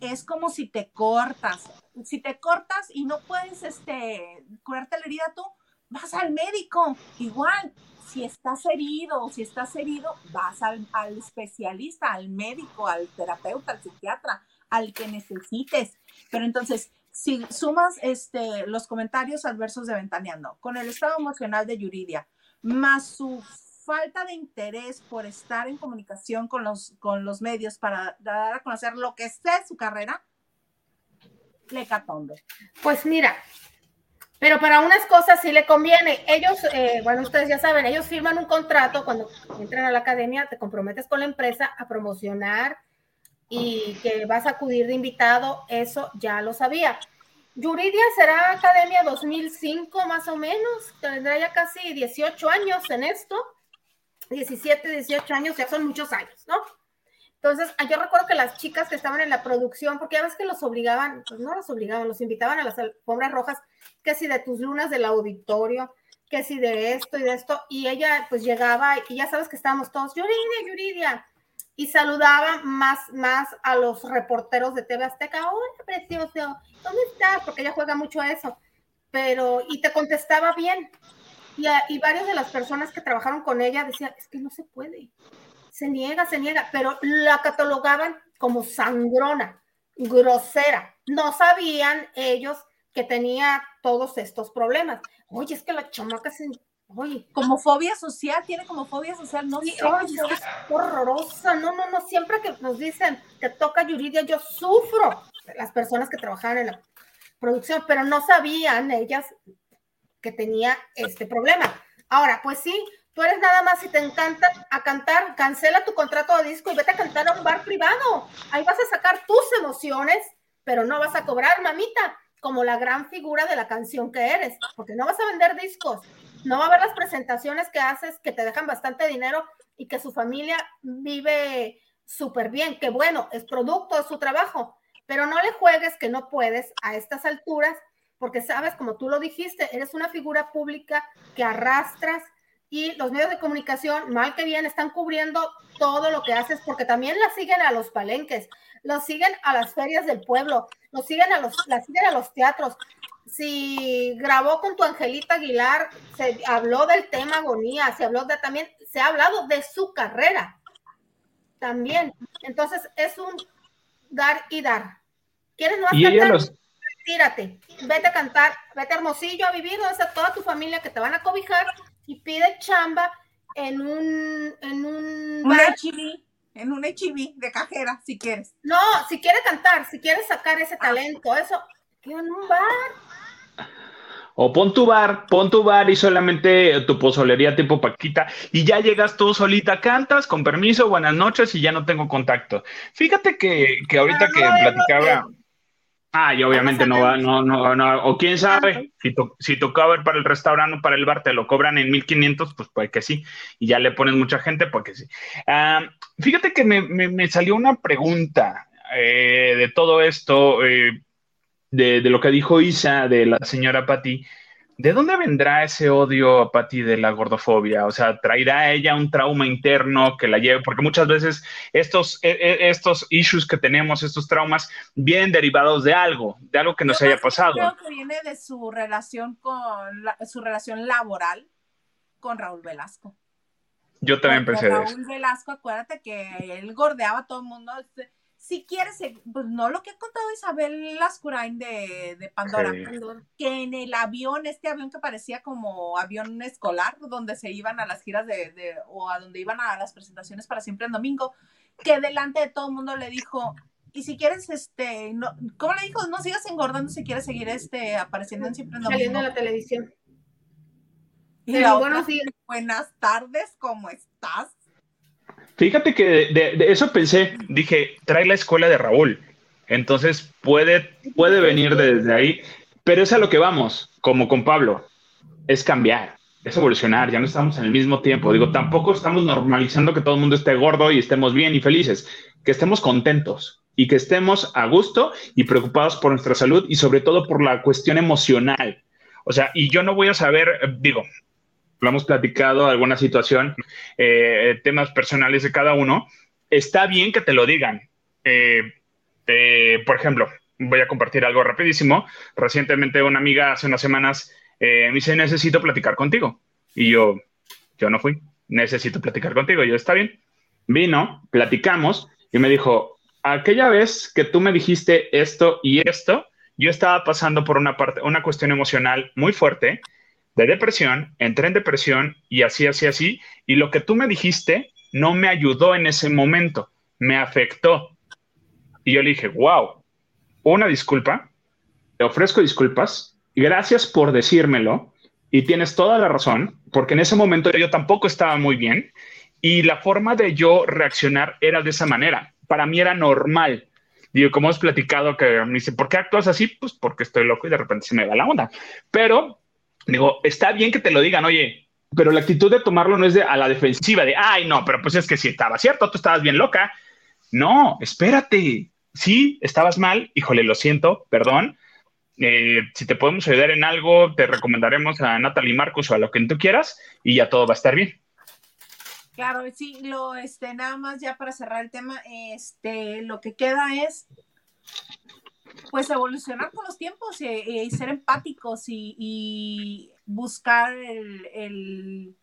es como si te cortas. Si te cortas y no puedes este, curarte la herida tú, vas al médico. Igual, si estás herido o si estás herido, vas al, al especialista, al médico, al terapeuta, al psiquiatra, al que necesites. Pero entonces, si sumas este, los comentarios adversos de Ventaneando con el estado emocional de Yuridia, más su falta de interés por estar en comunicación con los, con los medios para dar a conocer lo que sé su carrera, le catombe. Pues mira, pero para unas cosas sí le conviene. Ellos, eh, bueno, ustedes ya saben, ellos firman un contrato cuando entran a la academia, te comprometes con la empresa a promocionar y que vas a acudir de invitado, eso ya lo sabía. Yuridia será Academia 2005 más o menos, tendrá ya casi 18 años en esto, 17, 18 años, ya son muchos años, ¿no? Entonces, ah, yo recuerdo que las chicas que estaban en la producción, porque ya ves que los obligaban, pues no los obligaban, los invitaban a las alfombras rojas, que si de tus lunas del auditorio, que si de esto y de esto, y ella pues llegaba y ya sabes que estábamos todos, Yuridia, Yuridia, y saludaba más, más a los reporteros de TV Azteca, hola precioso, ¿dónde estás? Porque ella juega mucho a eso, pero, y te contestaba bien. Y, y varias de las personas que trabajaron con ella decían, es que no se puede, se niega, se niega, pero la catalogaban como sangrona, grosera. No sabían ellos que tenía todos estos problemas. Oye, es que la chamaca se Oye, como fobia social, tiene como fobia social, no sí, es horrorosa, no, no, no, siempre que nos dicen que toca Yuridia, yo sufro, las personas que trabajaban en la producción, pero no sabían ellas que tenía este problema. Ahora, pues sí, tú eres nada más si te encanta a cantar, cancela tu contrato de disco y vete a cantar a un bar privado. Ahí vas a sacar tus emociones, pero no vas a cobrar, mamita, como la gran figura de la canción que eres, porque no vas a vender discos, no va a haber las presentaciones que haces que te dejan bastante dinero y que su familia vive súper bien, que bueno, es producto de su trabajo, pero no le juegues que no puedes a estas alturas, porque sabes, como tú lo dijiste, eres una figura pública que arrastras y los medios de comunicación, mal que bien, están cubriendo todo lo que haces, porque también la siguen a los palenques, los siguen a las ferias del pueblo, los siguen a los, la siguen a los teatros, si grabó con tu Angelita Aguilar, se habló del tema agonía, se habló de también, se ha hablado de su carrera también. Entonces es un dar y dar. ¿Quieres no cantar? Tírate, vete a cantar, vete a Hermosillo a vivir donde está toda tu familia que te van a cobijar y pide chamba en un en un, un HIV, en un HIV de cajera, si quieres. No, si quiere cantar, si quieres sacar ese talento, eso, en un bar. O pon tu bar, pon tu bar y solamente tu pozolería tipo Paquita y ya llegas tú solita, cantas, con permiso, buenas noches y ya no tengo contacto. Fíjate que, que ahorita que platicaba... Ah, y obviamente no va, no, no, no, o quién sabe, si, to, si tocaba para el restaurante o para el bar te lo cobran en 1500, pues puede que sí, y ya le pones mucha gente, pues que sí. Ah, fíjate que me, me, salió una pregunta eh, de todo esto, eh, de, lo que dijo Isa, de la señora Patti, ¿de dónde vendrá ese odio a Patti de la gordofobia? O sea, ¿traerá ella un trauma interno que la lleve? Porque muchas veces estos, e, e, estos issues que tenemos, estos traumas, vienen derivados de algo, de algo que nos haya pasado. Creo que viene de su relación con su relación laboral con Raúl Velasco. Yo también pensé Raúl eso. Velasco, acuérdate que él gordeaba a todo el mundo. Si quieres, pues no lo que ha contado Isabel Lascurain de, de Pandora, que en el avión, este avión que parecía como avión escolar, donde se iban a las giras de, de, o a donde iban a las presentaciones para siempre en domingo, que delante de todo el mundo le dijo, y si quieres, este, no, ¿cómo le dijo? No sigas engordando si quieres seguir este, apareciendo en siempre en domingo. Saliendo en la televisión. Y la buenas tardes, ¿cómo estás? Fíjate que de, eso pensé, dije, trae la escuela de Raúl. Entonces puede, puede venir desde ahí, pero es a lo que vamos, como con Pablo, es cambiar, es evolucionar, ya no estamos en el mismo tiempo. Digo, tampoco estamos normalizando que todo el mundo esté gordo y estemos bien y felices, que estemos contentos y que estemos a gusto y preocupados por nuestra salud y sobre todo por la cuestión emocional. O sea, y yo no voy a saber, digo, lo hemos platicado, alguna situación, eh, temas personales de cada uno, está bien que te lo digan. Eh, eh, por ejemplo, voy a compartir algo rapidísimo. Recientemente una amiga hace unas semanas me dice, necesito platicar contigo. Y yo, yo no fui, necesito platicar contigo. Y yo, está bien. Vino, platicamos y me dijo, aquella vez que tú me dijiste esto y esto, yo estaba pasando por una parte, una cuestión emocional muy fuerte de depresión, entré en depresión y así, así, así. Y lo que tú me dijiste no me ayudó en ese momento, me afectó. Y yo le dije, wow, una disculpa, te ofrezco disculpas, gracias por decírmelo y tienes toda la razón, porque en ese momento yo tampoco estaba muy bien y la forma de yo reaccionar era de esa manera. Para mí era normal. Digo, como hemos platicado, que me dice, ¿por qué actúas así? Pues porque estoy loco y de repente se me va la onda. Pero digo, está bien que te lo digan, oye, pero la actitud de tomarlo no es de a la defensiva, de, ay, no, pero pues es que si estaba cierto, tú estabas bien loca. No, espérate. Sí, estabas mal, híjole, lo siento, perdón, eh, si te podemos ayudar en algo, te recomendaremos a Natalie Marcos o a lo que tú quieras y ya todo va a estar bien. Claro, sí, lo, este, nada más ya para cerrar el tema, este, lo que queda es, pues, evolucionar con los tiempos y, ser empáticos y, buscar el, el,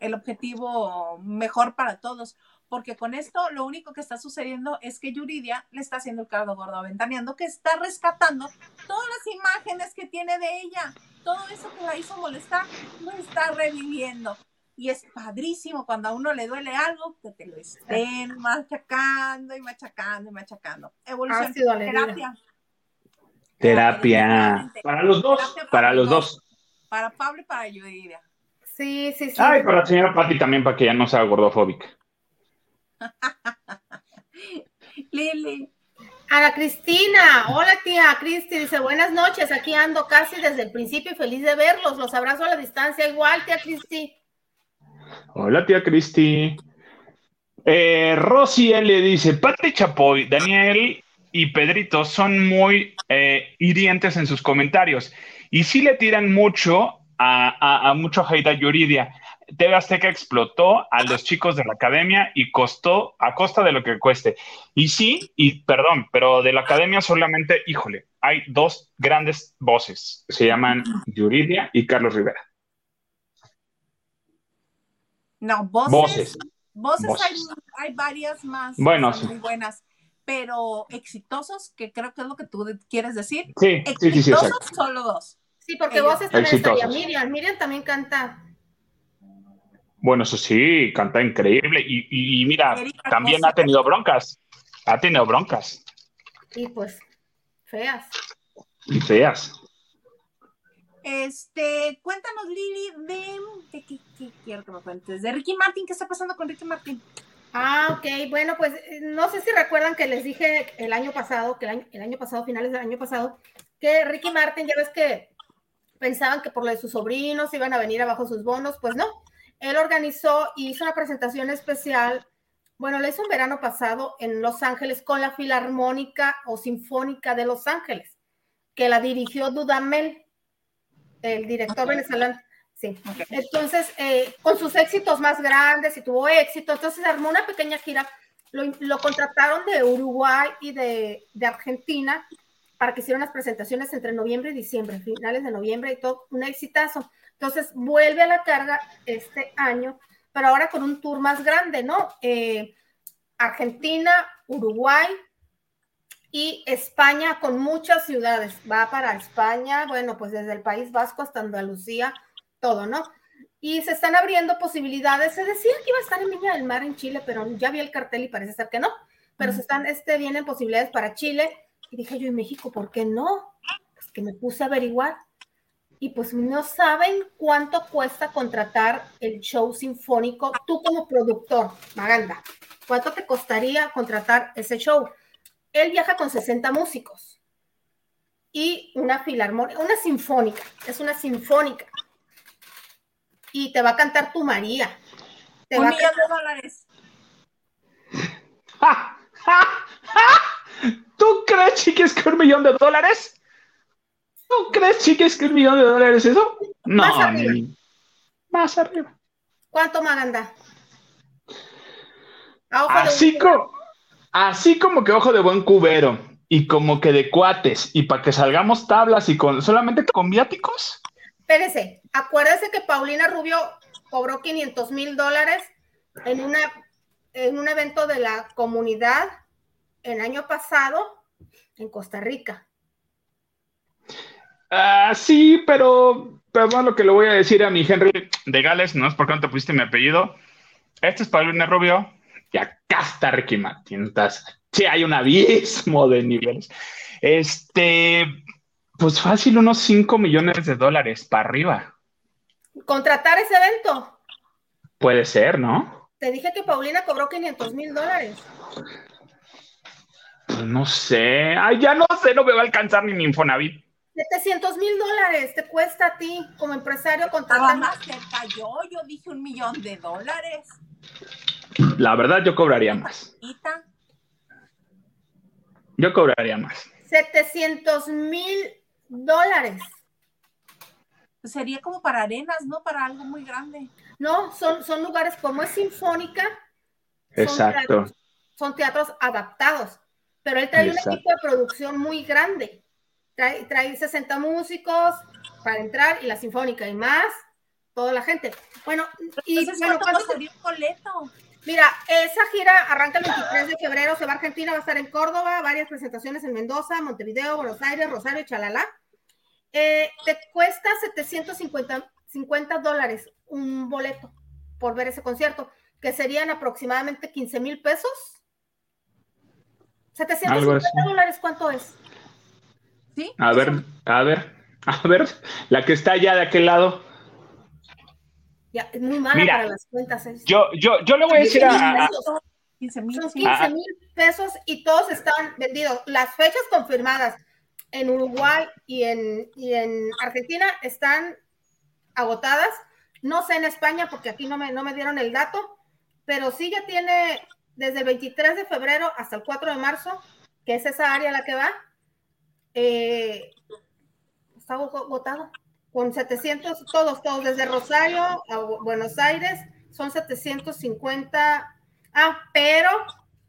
el objetivo mejor para todos porque con esto lo único que está sucediendo es que Yuridia le está haciendo el caldo gordo aventaneando, que está rescatando todas las imágenes que tiene de ella, todo eso que la hizo molestar, lo está reviviendo. Y es padrísimo cuando a uno le duele algo, que te lo estén machacando y machacando y machacando. Evolución, terapia. Terapia. Para los dos. Para, los dos. Para Pablo y para Yuridia. Sí, sí, sí. Ay, para la señora Patti también, para que ya no sea gordofóbica. Lili. Ana Cristina, hola tía Cristi, dice buenas noches, aquí ando casi desde el principio y feliz de verlos, los abrazo a la distancia igual, tía Cristi. Hola tía Cristi. Eh, Rosy le dice, Pati Chapoy, Daniel y Pedrito son muy eh, hirientes en sus comentarios y sí le tiran mucho a, mucho hate a Yuridia. TV Azteca explotó a los chicos de la academia y costó a costa de lo que cueste. Y sí, y perdón, pero de la academia solamente, híjole, hay dos grandes voces. Se llaman Yuridia y Carlos Rivera. No, voces. Voces, Hay, varias más bueno, muy buenas, pero exitosos, que creo que es lo que tú quieres decir. Sí, sí, sí, sí, solo dos. Sí, porque voces también estaría Miriam. Miriam también canta bueno, eso sí, canta increíble. Y, mira, también ha tenido broncas. Ha tenido broncas. Y pues, feas. Y feas. Este, cuéntanos, Lili, de, ¿qué, quiero que me cuentes? De Ricky Martin, ¿qué está pasando con Ricky Martin? Ah, ok, bueno, pues no sé si recuerdan que les dije el año pasado, que el año, el año pasado, finales del año pasado, que Ricky Martin, ya ves que pensaban que por lo de sus sobrinos iban a venir abajo sus bonos, pues no, él organizó y hizo una presentación especial, bueno, la hizo un verano pasado en Los Ángeles con la Filarmónica o Sinfónica de Los Ángeles, que la dirigió Dudamel, el director venezolano. Sí. Entonces, eh, con sus éxitos más grandes y tuvo éxito, entonces armó una pequeña gira. Lo, contrataron de Uruguay y de, de, Argentina para que hicieran las presentaciones entre noviembre y diciembre, finales de noviembre y todo, un exitazo. Entonces vuelve a la carga este año, pero ahora con un tour más grande, ¿no? Eh, Argentina, Uruguay y España con muchas ciudades. Va para España, bueno, pues desde el País Vasco hasta Andalucía, todo, ¿no? Y se están abriendo posibilidades. Se decía que iba a estar en Viña del Mar en Chile, pero ya vi el cartel y parece ser que no. Pero se están, este, vienen posibilidades para Chile. Y dije yo, en México, ¿por qué no? Pues que me puse a averiguar y pues no saben cuánto cuesta contratar el show sinfónico tú como productor, Maganda. ¿Cuánto te costaría contratar ese show? Él viaja con 60 músicos y una filarmónica, una sinfónica, es una sinfónica. Y te va a cantar tu María. un millón de dólares. ¿Tú crees, chiques, que un millón de dólares? ¿Tú crees, chicas, que un millón de dólares es eso? No, más arriba. más arriba. ¿Cuánto Maganda? Así, como, así como que ojo de buen cubero y como que de cuates y para que salgamos tablas y con solamente con viáticos. Espérese, acuérdese que Paulina Rubio cobró 500 mil dólares en, una, en un evento de la comunidad el año pasado en Costa Rica. Ah, sí, pero perdón lo que le voy a decir a mi Henry de Gales, no es porque no te pusiste mi apellido. Este es Paulina Rubio y acá está Ricky Martin. Sí, hay un abismo de niveles. Este, Pues fácil, unos 5 millones de dólares para arriba. ¿Contratar ese evento? Puede ser, ¿no? Te dije que Paulina cobró 500 mil dólares. Pues no sé. Ay, ya no sé, no me va a alcanzar ni mi Infonavit. 700 mil dólares te cuesta a ti como empresario contratar. más cerca yo, yo dije un millón de dólares. La verdad, yo cobraría más. Yo cobraría más. 700 mil dólares. Sería como para arenas, ¿no? Para algo muy grande. No, son, son lugares como es sinfónica. Exacto. Son teatros, adaptados. Pero él trae un equipo de producción muy grande. Trae, trae 60 músicos para entrar y la sinfónica y más, toda la gente. Bueno, y bueno, ¿cuánto sería un boleto? Mira, esa gira arranca el 23 de febrero, se va a Argentina, va a estar en Córdoba, varias presentaciones en Mendoza, Montevideo, Buenos Aires, Rosario y Chalala. Eh, te cuesta 750 dólares un boleto por ver ese concierto, que serían aproximadamente 15 mil pesos. 750 dólares, ¿cuánto es? ¿Sí? A ver, a ver, a ver, la que está allá de aquel lado. Ya, es muy mala para las cuentas. Yo, yo, yo le voy a decir a... 15 mil. Son 15 mil pesos y todos están vendidos. Las fechas confirmadas en Uruguay y en, en Argentina están agotadas. No sé en España porque aquí no me, no me dieron el dato, pero sí ya tiene desde el 23 de febrero hasta el 4 de marzo, que es esa área a la que va, eh, está agotado con 700, todos, todos, desde Rosario a Buenos Aires, son 750. Ah, pero,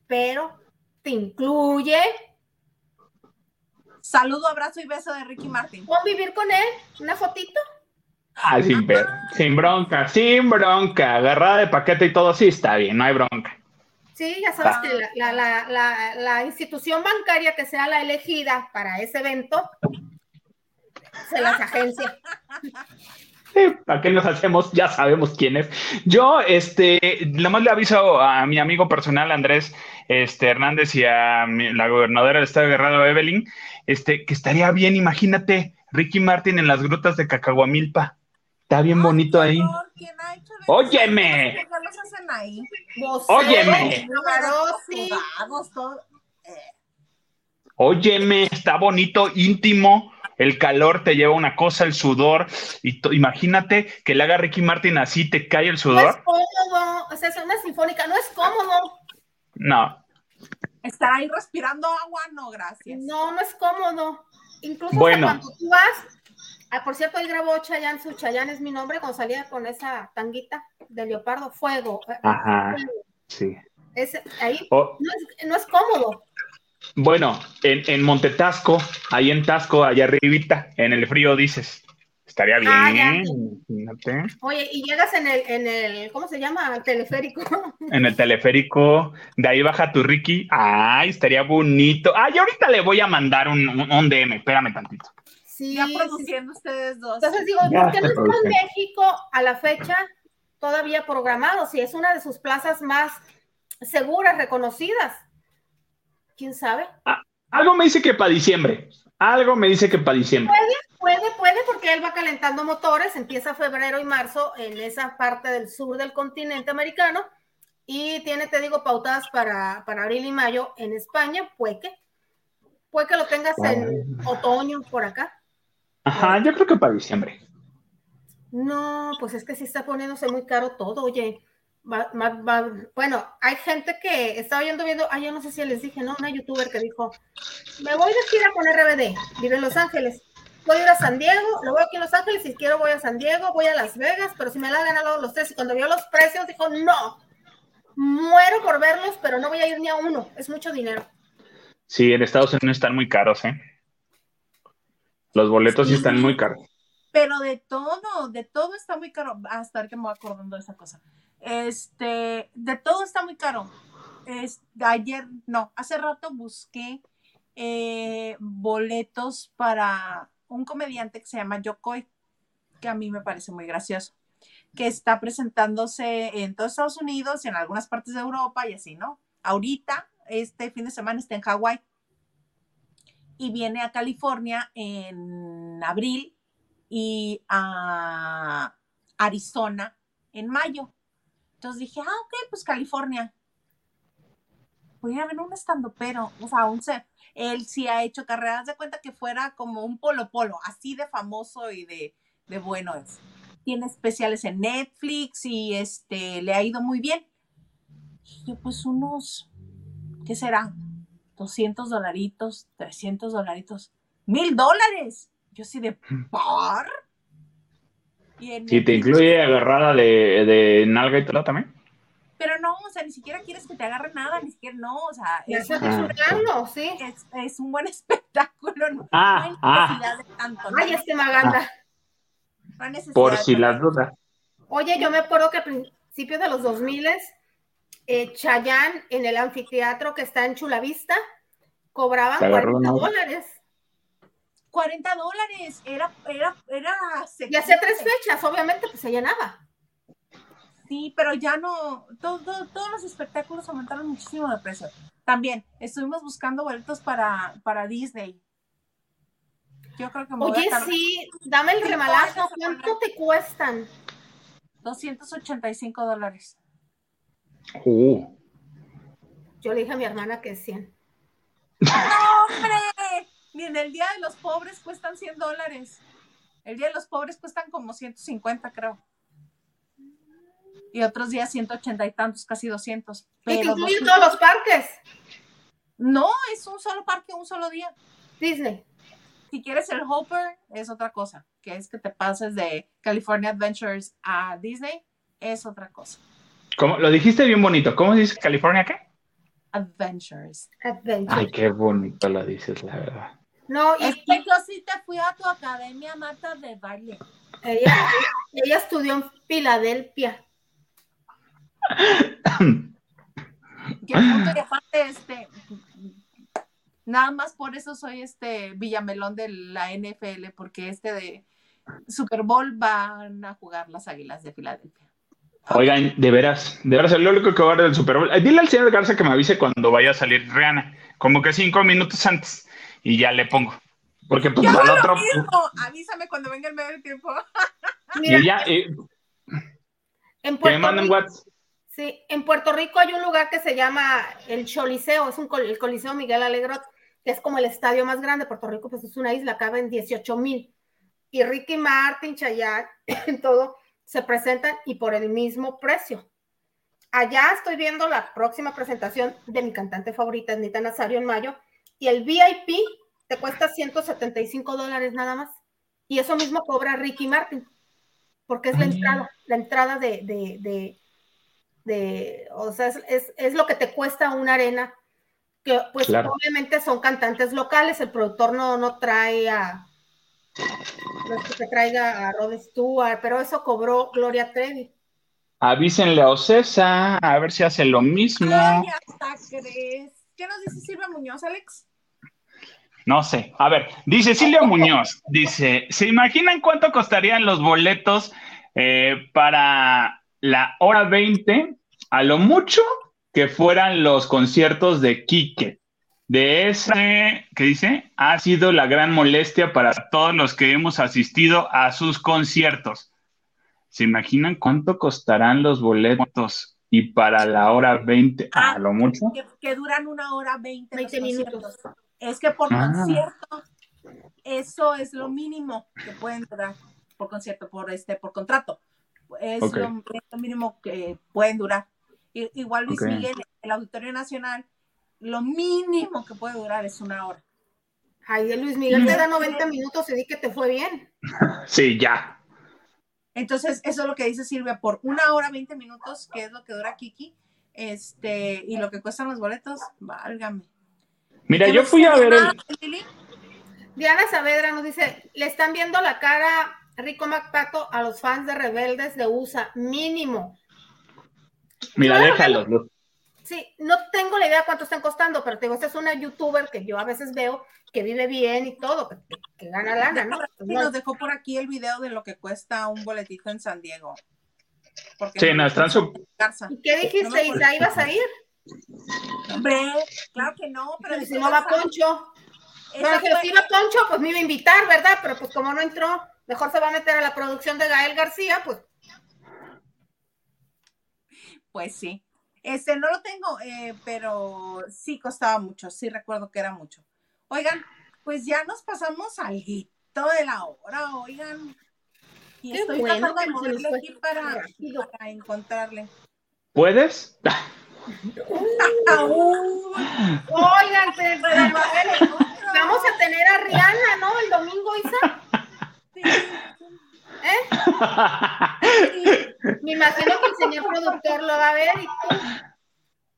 pero, te incluye Saludo, abrazo y beso de Ricky Martin. ¿Puedo vivir con él? ¿Una fotito? Ah, sin, sin bronca, sin bronca. Agarrada de paquete y todo, sí está bien, no hay bronca. Sí, ya sabes que la, la, la, la, institución bancaria que sea la elegida para ese evento se las agencia. ¿Para qué nos hacemos? Ya sabemos quién es. Yo, este, nada más le aviso a mi amigo personal Andrés este, Hernández y a la gobernadora del estado de Guerrero, Evelyn, este, que estaría bien, imagínate, Ricky Martin en las grutas de Cacahuamilpa. Está bien bonito ahí. Óyeme. Óyeme. Óyeme, está bonito, íntimo. El calor te lleva una cosa, el sudor. Y imagínate que le haga Ricky Martin así, te cae el sudor. No es cómodo. O sea, es una sinfónica, no es cómodo. No, Estar ahí respirando agua, no, gracias. No, no es cómodo. Incluso cuando tú vas, ah, por cierto, ahí grabó Chayanne, su Chayanne es mi nombre, cuando salía con esa tanguita de leopardo, fuego. Eh, Ajá, sí. ahí no, es, cómodo. Bueno, en, en Montetasco, ahí en Tasco, allá arribita, en el frío dices. Estaría ah, bien, Oye, y llegas en el, en el, ¿cómo se llama? El teleférico. En el teleférico, de ahí baja tu Ricky. Ay, estaría bonito. Ay, ahorita le voy a mandar un, un, DM, espérame tantito. Sí, ya produciendo ustedes dos. Entonces digo, ¿por qué no está en México a la fecha todavía programado? Si es una de sus plazas más seguras, reconocidas. ¿Quién sabe? Ah, algo me dice que para diciembre. Algo me dice que para diciembre. Puede, puede, puede, porque él va calentando motores, empieza febrero y marzo en esa parte del sur del continente americano y tiene, te digo, pautadas para, para abril y mayo en España, puede que, puede que lo tengas en otoño por acá. Ajá, yo creo que para diciembre. No, pues es que sí está poniéndose muy caro todo, oye bueno, hay gente que estaba yendo viendo, ah, yo no sé si les dije, ¿no? Una youtuber que dijo, me voy de gira con RBD, vive en Los Ángeles, voy a ir a San Diego, lo voy aquí en Los Ángeles, si quiero voy a San Diego, voy a Las Vegas, pero si me la ganado los tres, y cuando vio los precios dijo, no, muero por verlos, pero no voy a ir ni a uno, es mucho dinero. Sí, en Estados Unidos están muy caros, ¿eh? Los boletos sí, están muy caros. Pero de todo, de todo está muy caro, hasta que me voy acordando de esa cosa este, de todo está muy caro. Es, ayer, no, hace rato busqué eh, boletos para un comediante que se llama Yokoi, que a mí me parece muy gracioso, que está presentándose en todos Estados Unidos y en algunas partes de Europa y así, ¿no? Ahorita, este fin de semana está en Hawái. y viene a California en abril y a Arizona en mayo. Entonces dije, ah, ok, pues California. Voy a ver un estando pero, o sea, un se, él sí ha hecho carreras de cuenta que fuera como un polo polo, así de famoso y de, de bueno es. Tiene especiales en Netflix y este le ha ido muy bien. Y yo, pues unos, ¿qué será? 200 dolaritos, 300 dolaritos, mil dólares. Yo sí de par. Si te incluye agarrada de, de nalga y todo también. Pero no, o sea, ni siquiera quieres que te agarre nada, ni siquiera no, o sea, es, ah, ¿sí? es, es, un buen espectáculo, no, ah, hay ah. necesidad de tanto. Ay, este Maganda. Por si las dudas. Oye, yo me acuerdo que a principios de los 2000 eh, Chayán en el anfiteatro que está en Chulavista cobraban 40 dólares. 40 dólares, era, era, era. Y hace tres fechas, obviamente, pues se llenaba. Sí, pero ya no, todos los espectáculos aumentaron muchísimo de precio. También estuvimos buscando boletos para, para Disney. Yo creo que me Oye, sí, dame el remalazo. ¿Cuánto te cuestan? 285 dólares. Uh. Yo le dije a mi hermana que 100. ¡No, hombre! Ni en el Día de los Pobres cuestan 100 dólares. El Día de los Pobres cuestan como 150, creo. Y otros días 180 y tantos, casi 200. Pero ¿Y todos los parques? No, es un solo parque, un solo día. Disney. Si quieres el Hopper, es otra cosa. Que es que te pases de California Adventures a Disney, es otra cosa. ¿Cómo? Lo dijiste bien bonito. ¿Cómo dices California qué? Adventures. Adventures. Ay, qué bonito lo dices, la verdad. No, y es que yo sí te fui a tu academia, Marta, de baile. Ella, ella estudió en Filadelfia. y aparte, este, nada más por eso soy este Villamelón de la NFL, porque este de Super Bowl van a jugar las Águilas de Filadelfia. Oigan, de veras, de veras, el único que va a ver del Super Bowl. Dile al señor Garza que me avise cuando vaya a salir Rihanna, como que cinco minutos antes y ya le pongo. Porque pues al otro. Avísame cuando venga el medio tiempo. y ya. Eh, en Puerto Rico, Sí, en Puerto Rico hay un lugar que se llama el Choliseo, es un el Coliseo Miguel Alegrot, que es como el estadio más grande. Puerto Rico, pues es una isla, cabe en 18 mil. Y Ricky Martin, Chayanne, todo, se presentan y por el mismo precio. Allá estoy viendo la próxima presentación de mi cantante favorita, Anita Nazario, en mayo, y el VIP te cuesta 175 dólares nada más. Y eso mismo cobra Ricky Martin, porque es la entrada, la entrada de, de, o sea, es, lo que te cuesta una arena, que pues obviamente son cantantes locales, el productor no, no trae a, no es que te traiga a Rod Stewart, pero eso cobró Gloria Trevi. Avísenle a Ocesa, a ver si hace lo mismo. Ay, hasta crees. ¿Qué nos dice Silvia Muñoz, Alex? No sé. A ver, dice Silvia Muñoz, dice, ¿se imaginan cuánto costarían los boletos eh, para la hora 20? A lo mucho que fueran los conciertos de Quique. De ese, ¿qué dice? Ha sido la gran molestia para todos los que hemos asistido a sus conciertos. ¿Se imaginan cuánto costarán los boletos? Y para la hora 20, a lo mucho. Que, duran una hora 20, 20 minutos. Es que por ah. concierto, eso es lo mínimo que pueden durar por concierto, por este, por contrato. Es, lo, mínimo que pueden durar. igual Luis Miguel, el Auditorio Nacional, lo mínimo que puede durar es una hora. Ay, Luis Miguel te da 90 minutos y di que te fue bien. Sí, ya. Entonces, eso es lo que dice Silvia, por una hora 20 minutos, que es lo que dura Kiki, este, y lo que cuestan los boletos, válgame. Mira, yo fui a ver el... Diana Saavedra nos dice, le están viendo la cara Rico MacPato a los fans de Rebeldes de USA, mínimo. Mira, déjalo. Sí, no tengo la idea cuánto están costando, pero te digo, esta es una youtuber que yo a veces veo que vive bien y todo, que, gana lana, ¿no? Y nos dejó por aquí el video de lo que cuesta un boletito en San Diego. sí, no, están su... ¿Y qué dijiste, Isa? ¿Ibas a ir? Hombre, claro que no, pero si no va Poncho. Bueno, si iba Poncho, pues me iba a invitar, ¿verdad? Pero pues como no entró, mejor se va a meter a la producción de Gael García, pues. Pues sí. Este, no lo tengo, eh, pero sí costaba mucho, sí recuerdo que era mucho. Oigan, pues ya nos pasamos al hito de la hora, oigan. Y estoy bueno, tratando de moverle aquí para, para encontrarle. ¿Puedes? Oigan, vamos a tener a Rihanna, ¿no? El domingo, Isa. ¿Eh? Me imagino que el señor productor lo va a ver y tú.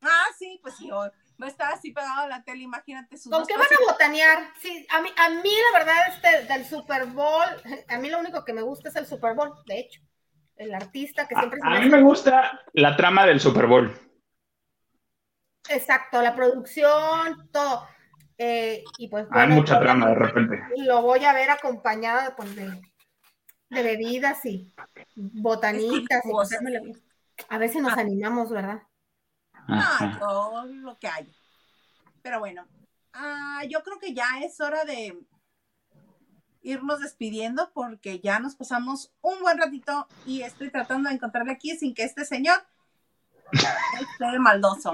Ah, sí, pues sí, va a estar así pegado a la tele, imagínate sus ¿Con qué van a botanear? Sí, a mí, a mí la verdad, este, del Super Bowl, a mí lo único que me gusta es el Super Bowl, de hecho. El artista que siempre... A, a mí me gusta la trama del Super Bowl. Exacto, la producción, todo. Eh, y pues, Hay mucha trama de repente. Lo voy a ver acompañado pues, de, de bebidas y botanitas. a ver si nos ah. animamos, ¿verdad? Ah, todo lo que hay. Pero bueno, ah, yo creo que ya es hora de irnos despidiendo porque ya nos pasamos un buen ratito y estoy tratando de encontrarle aquí sin que este señor maldoso.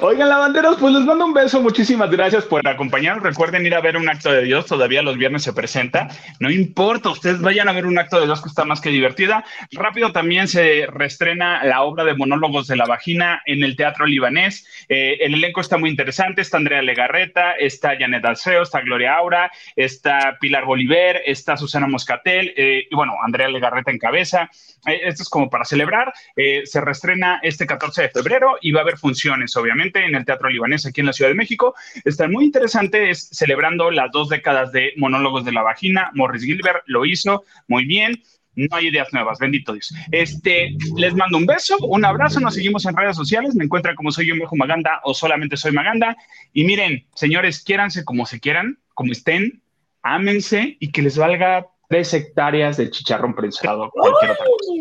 Oigan, lavanderos, pues les mando un beso. Muchísimas gracias por acompañarnos. Recuerden ir a ver un acto de Dios. Todavía los viernes se presenta. No importa, ustedes vayan a ver un acto de Dios que está más que divertida. Rápido también se reestrena la obra de monólogos de la vagina en el Teatro Libanés. Eh, el elenco está muy interesante. Está Andrea Legarreta, está Janet Alceo, está Gloria Aura, está Pilar Bolívar, está Susana Moscatel eh, y bueno, Andrea Legarreta en cabeza. Eh, esto es como para celebrar. se estrena este 14 de febrero y va a haber funciones, obviamente, en el Teatro Libanés aquí en la Ciudad de México. Está muy interesante, es celebrando las dos décadas de monólogos de la vagina. Morris Gilbert lo hizo muy bien. No hay ideas nuevas, bendito Dios. Este, les mando un beso, un abrazo, nos seguimos en redes sociales, me encuentran como soy yo, Mejo Maganda o solamente soy Maganda. Y miren, señores, quiéranse como se quieran, como estén, ámense y que les valga tres hectáreas de chicharrón prensado, cualquier otra cosa.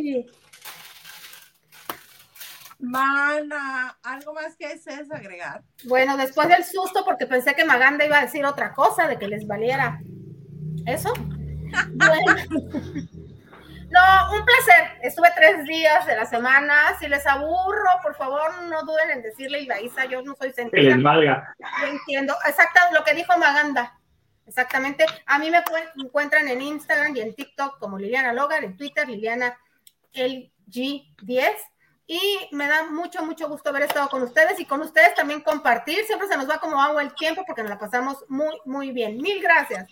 Mana, ¿algo más que desees agregar? Bueno, después del susto, porque pensé que Maganda iba a decir otra cosa, de que les valiera eso. bueno. No, un placer. Estuve tres días de la semana. Si les aburro, por favor, no duden en decirle, Ibaísa, yo no soy sentida. Que les valga. Yo entiendo. Exacto, lo que dijo Maganda. Exactamente. A mí me encuentran en Instagram y en TikTok como Liliana Logar, en Twitter, Liliana LG10 y me da mucho, mucho gusto haber estado con ustedes y con ustedes también compartir. Siempre se nos va como agua el tiempo porque nos la pasamos muy, muy bien. Mil gracias.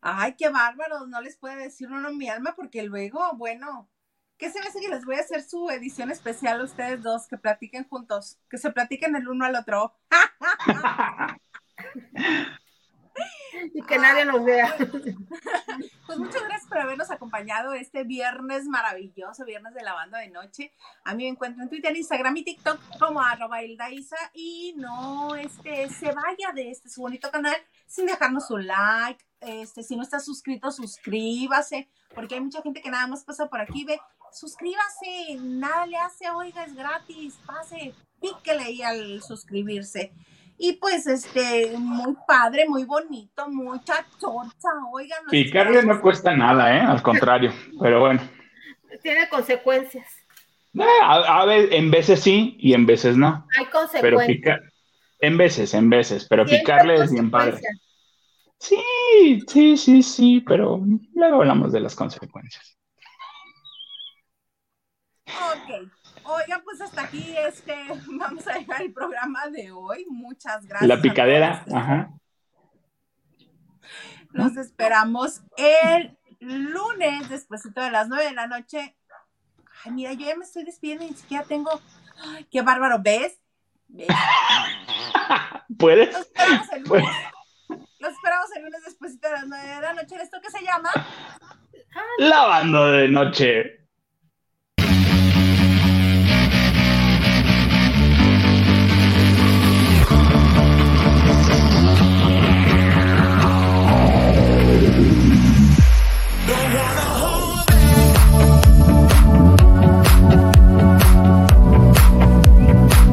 Ay, qué bárbaro, no les puede decir uno mi alma porque luego, bueno, ¿qué se me hace que les voy a hacer su edición especial a ustedes dos, que platiquen juntos, que se platiquen el uno al otro? y que nadie nos vea. Pues muchas gracias por habernos acompañado este viernes maravilloso, viernes de la banda de noche. A mí me encuentro en Twitter, Instagram y TikTok como arroba Isa y no este, se vaya de este su bonito canal sin dejarnos un like. Este, si no está suscrito, suscríbase, porque hay mucha gente que nada más pasa por aquí, ve, suscríbase, nada le hace, oiga, es gratis, pase, píquele ahí al suscribirse. Y pues, este, muy padre, muy bonito, mucha chorcha, oigan. Picarle no cuesta nada, ¿eh? Al contrario, pero bueno. Tiene consecuencias. Eh, a, ver, en veces sí y en veces no. Hay consecuencias. Pero picar, en veces, en veces, pero picarle es bien padre. Sí, sí, sí, sí, pero luego hablamos de las consecuencias. Ok. Oigan, pues hasta aquí este, vamos a dejar el programa de hoy. Muchas gracias. La picadera, ajá. Nos esperamos el lunes, después de las nueve de la noche. Ay, mira, yo ya me estoy despidiendo y ni siquiera tengo. Ay, qué bárbaro, ¿ves? ¿Ves? ¿Puedes? Los esperamos el lunes. Los esperamos el lunes después de las nueve de la noche. ¿Esto qué se llama? Lavando de noche.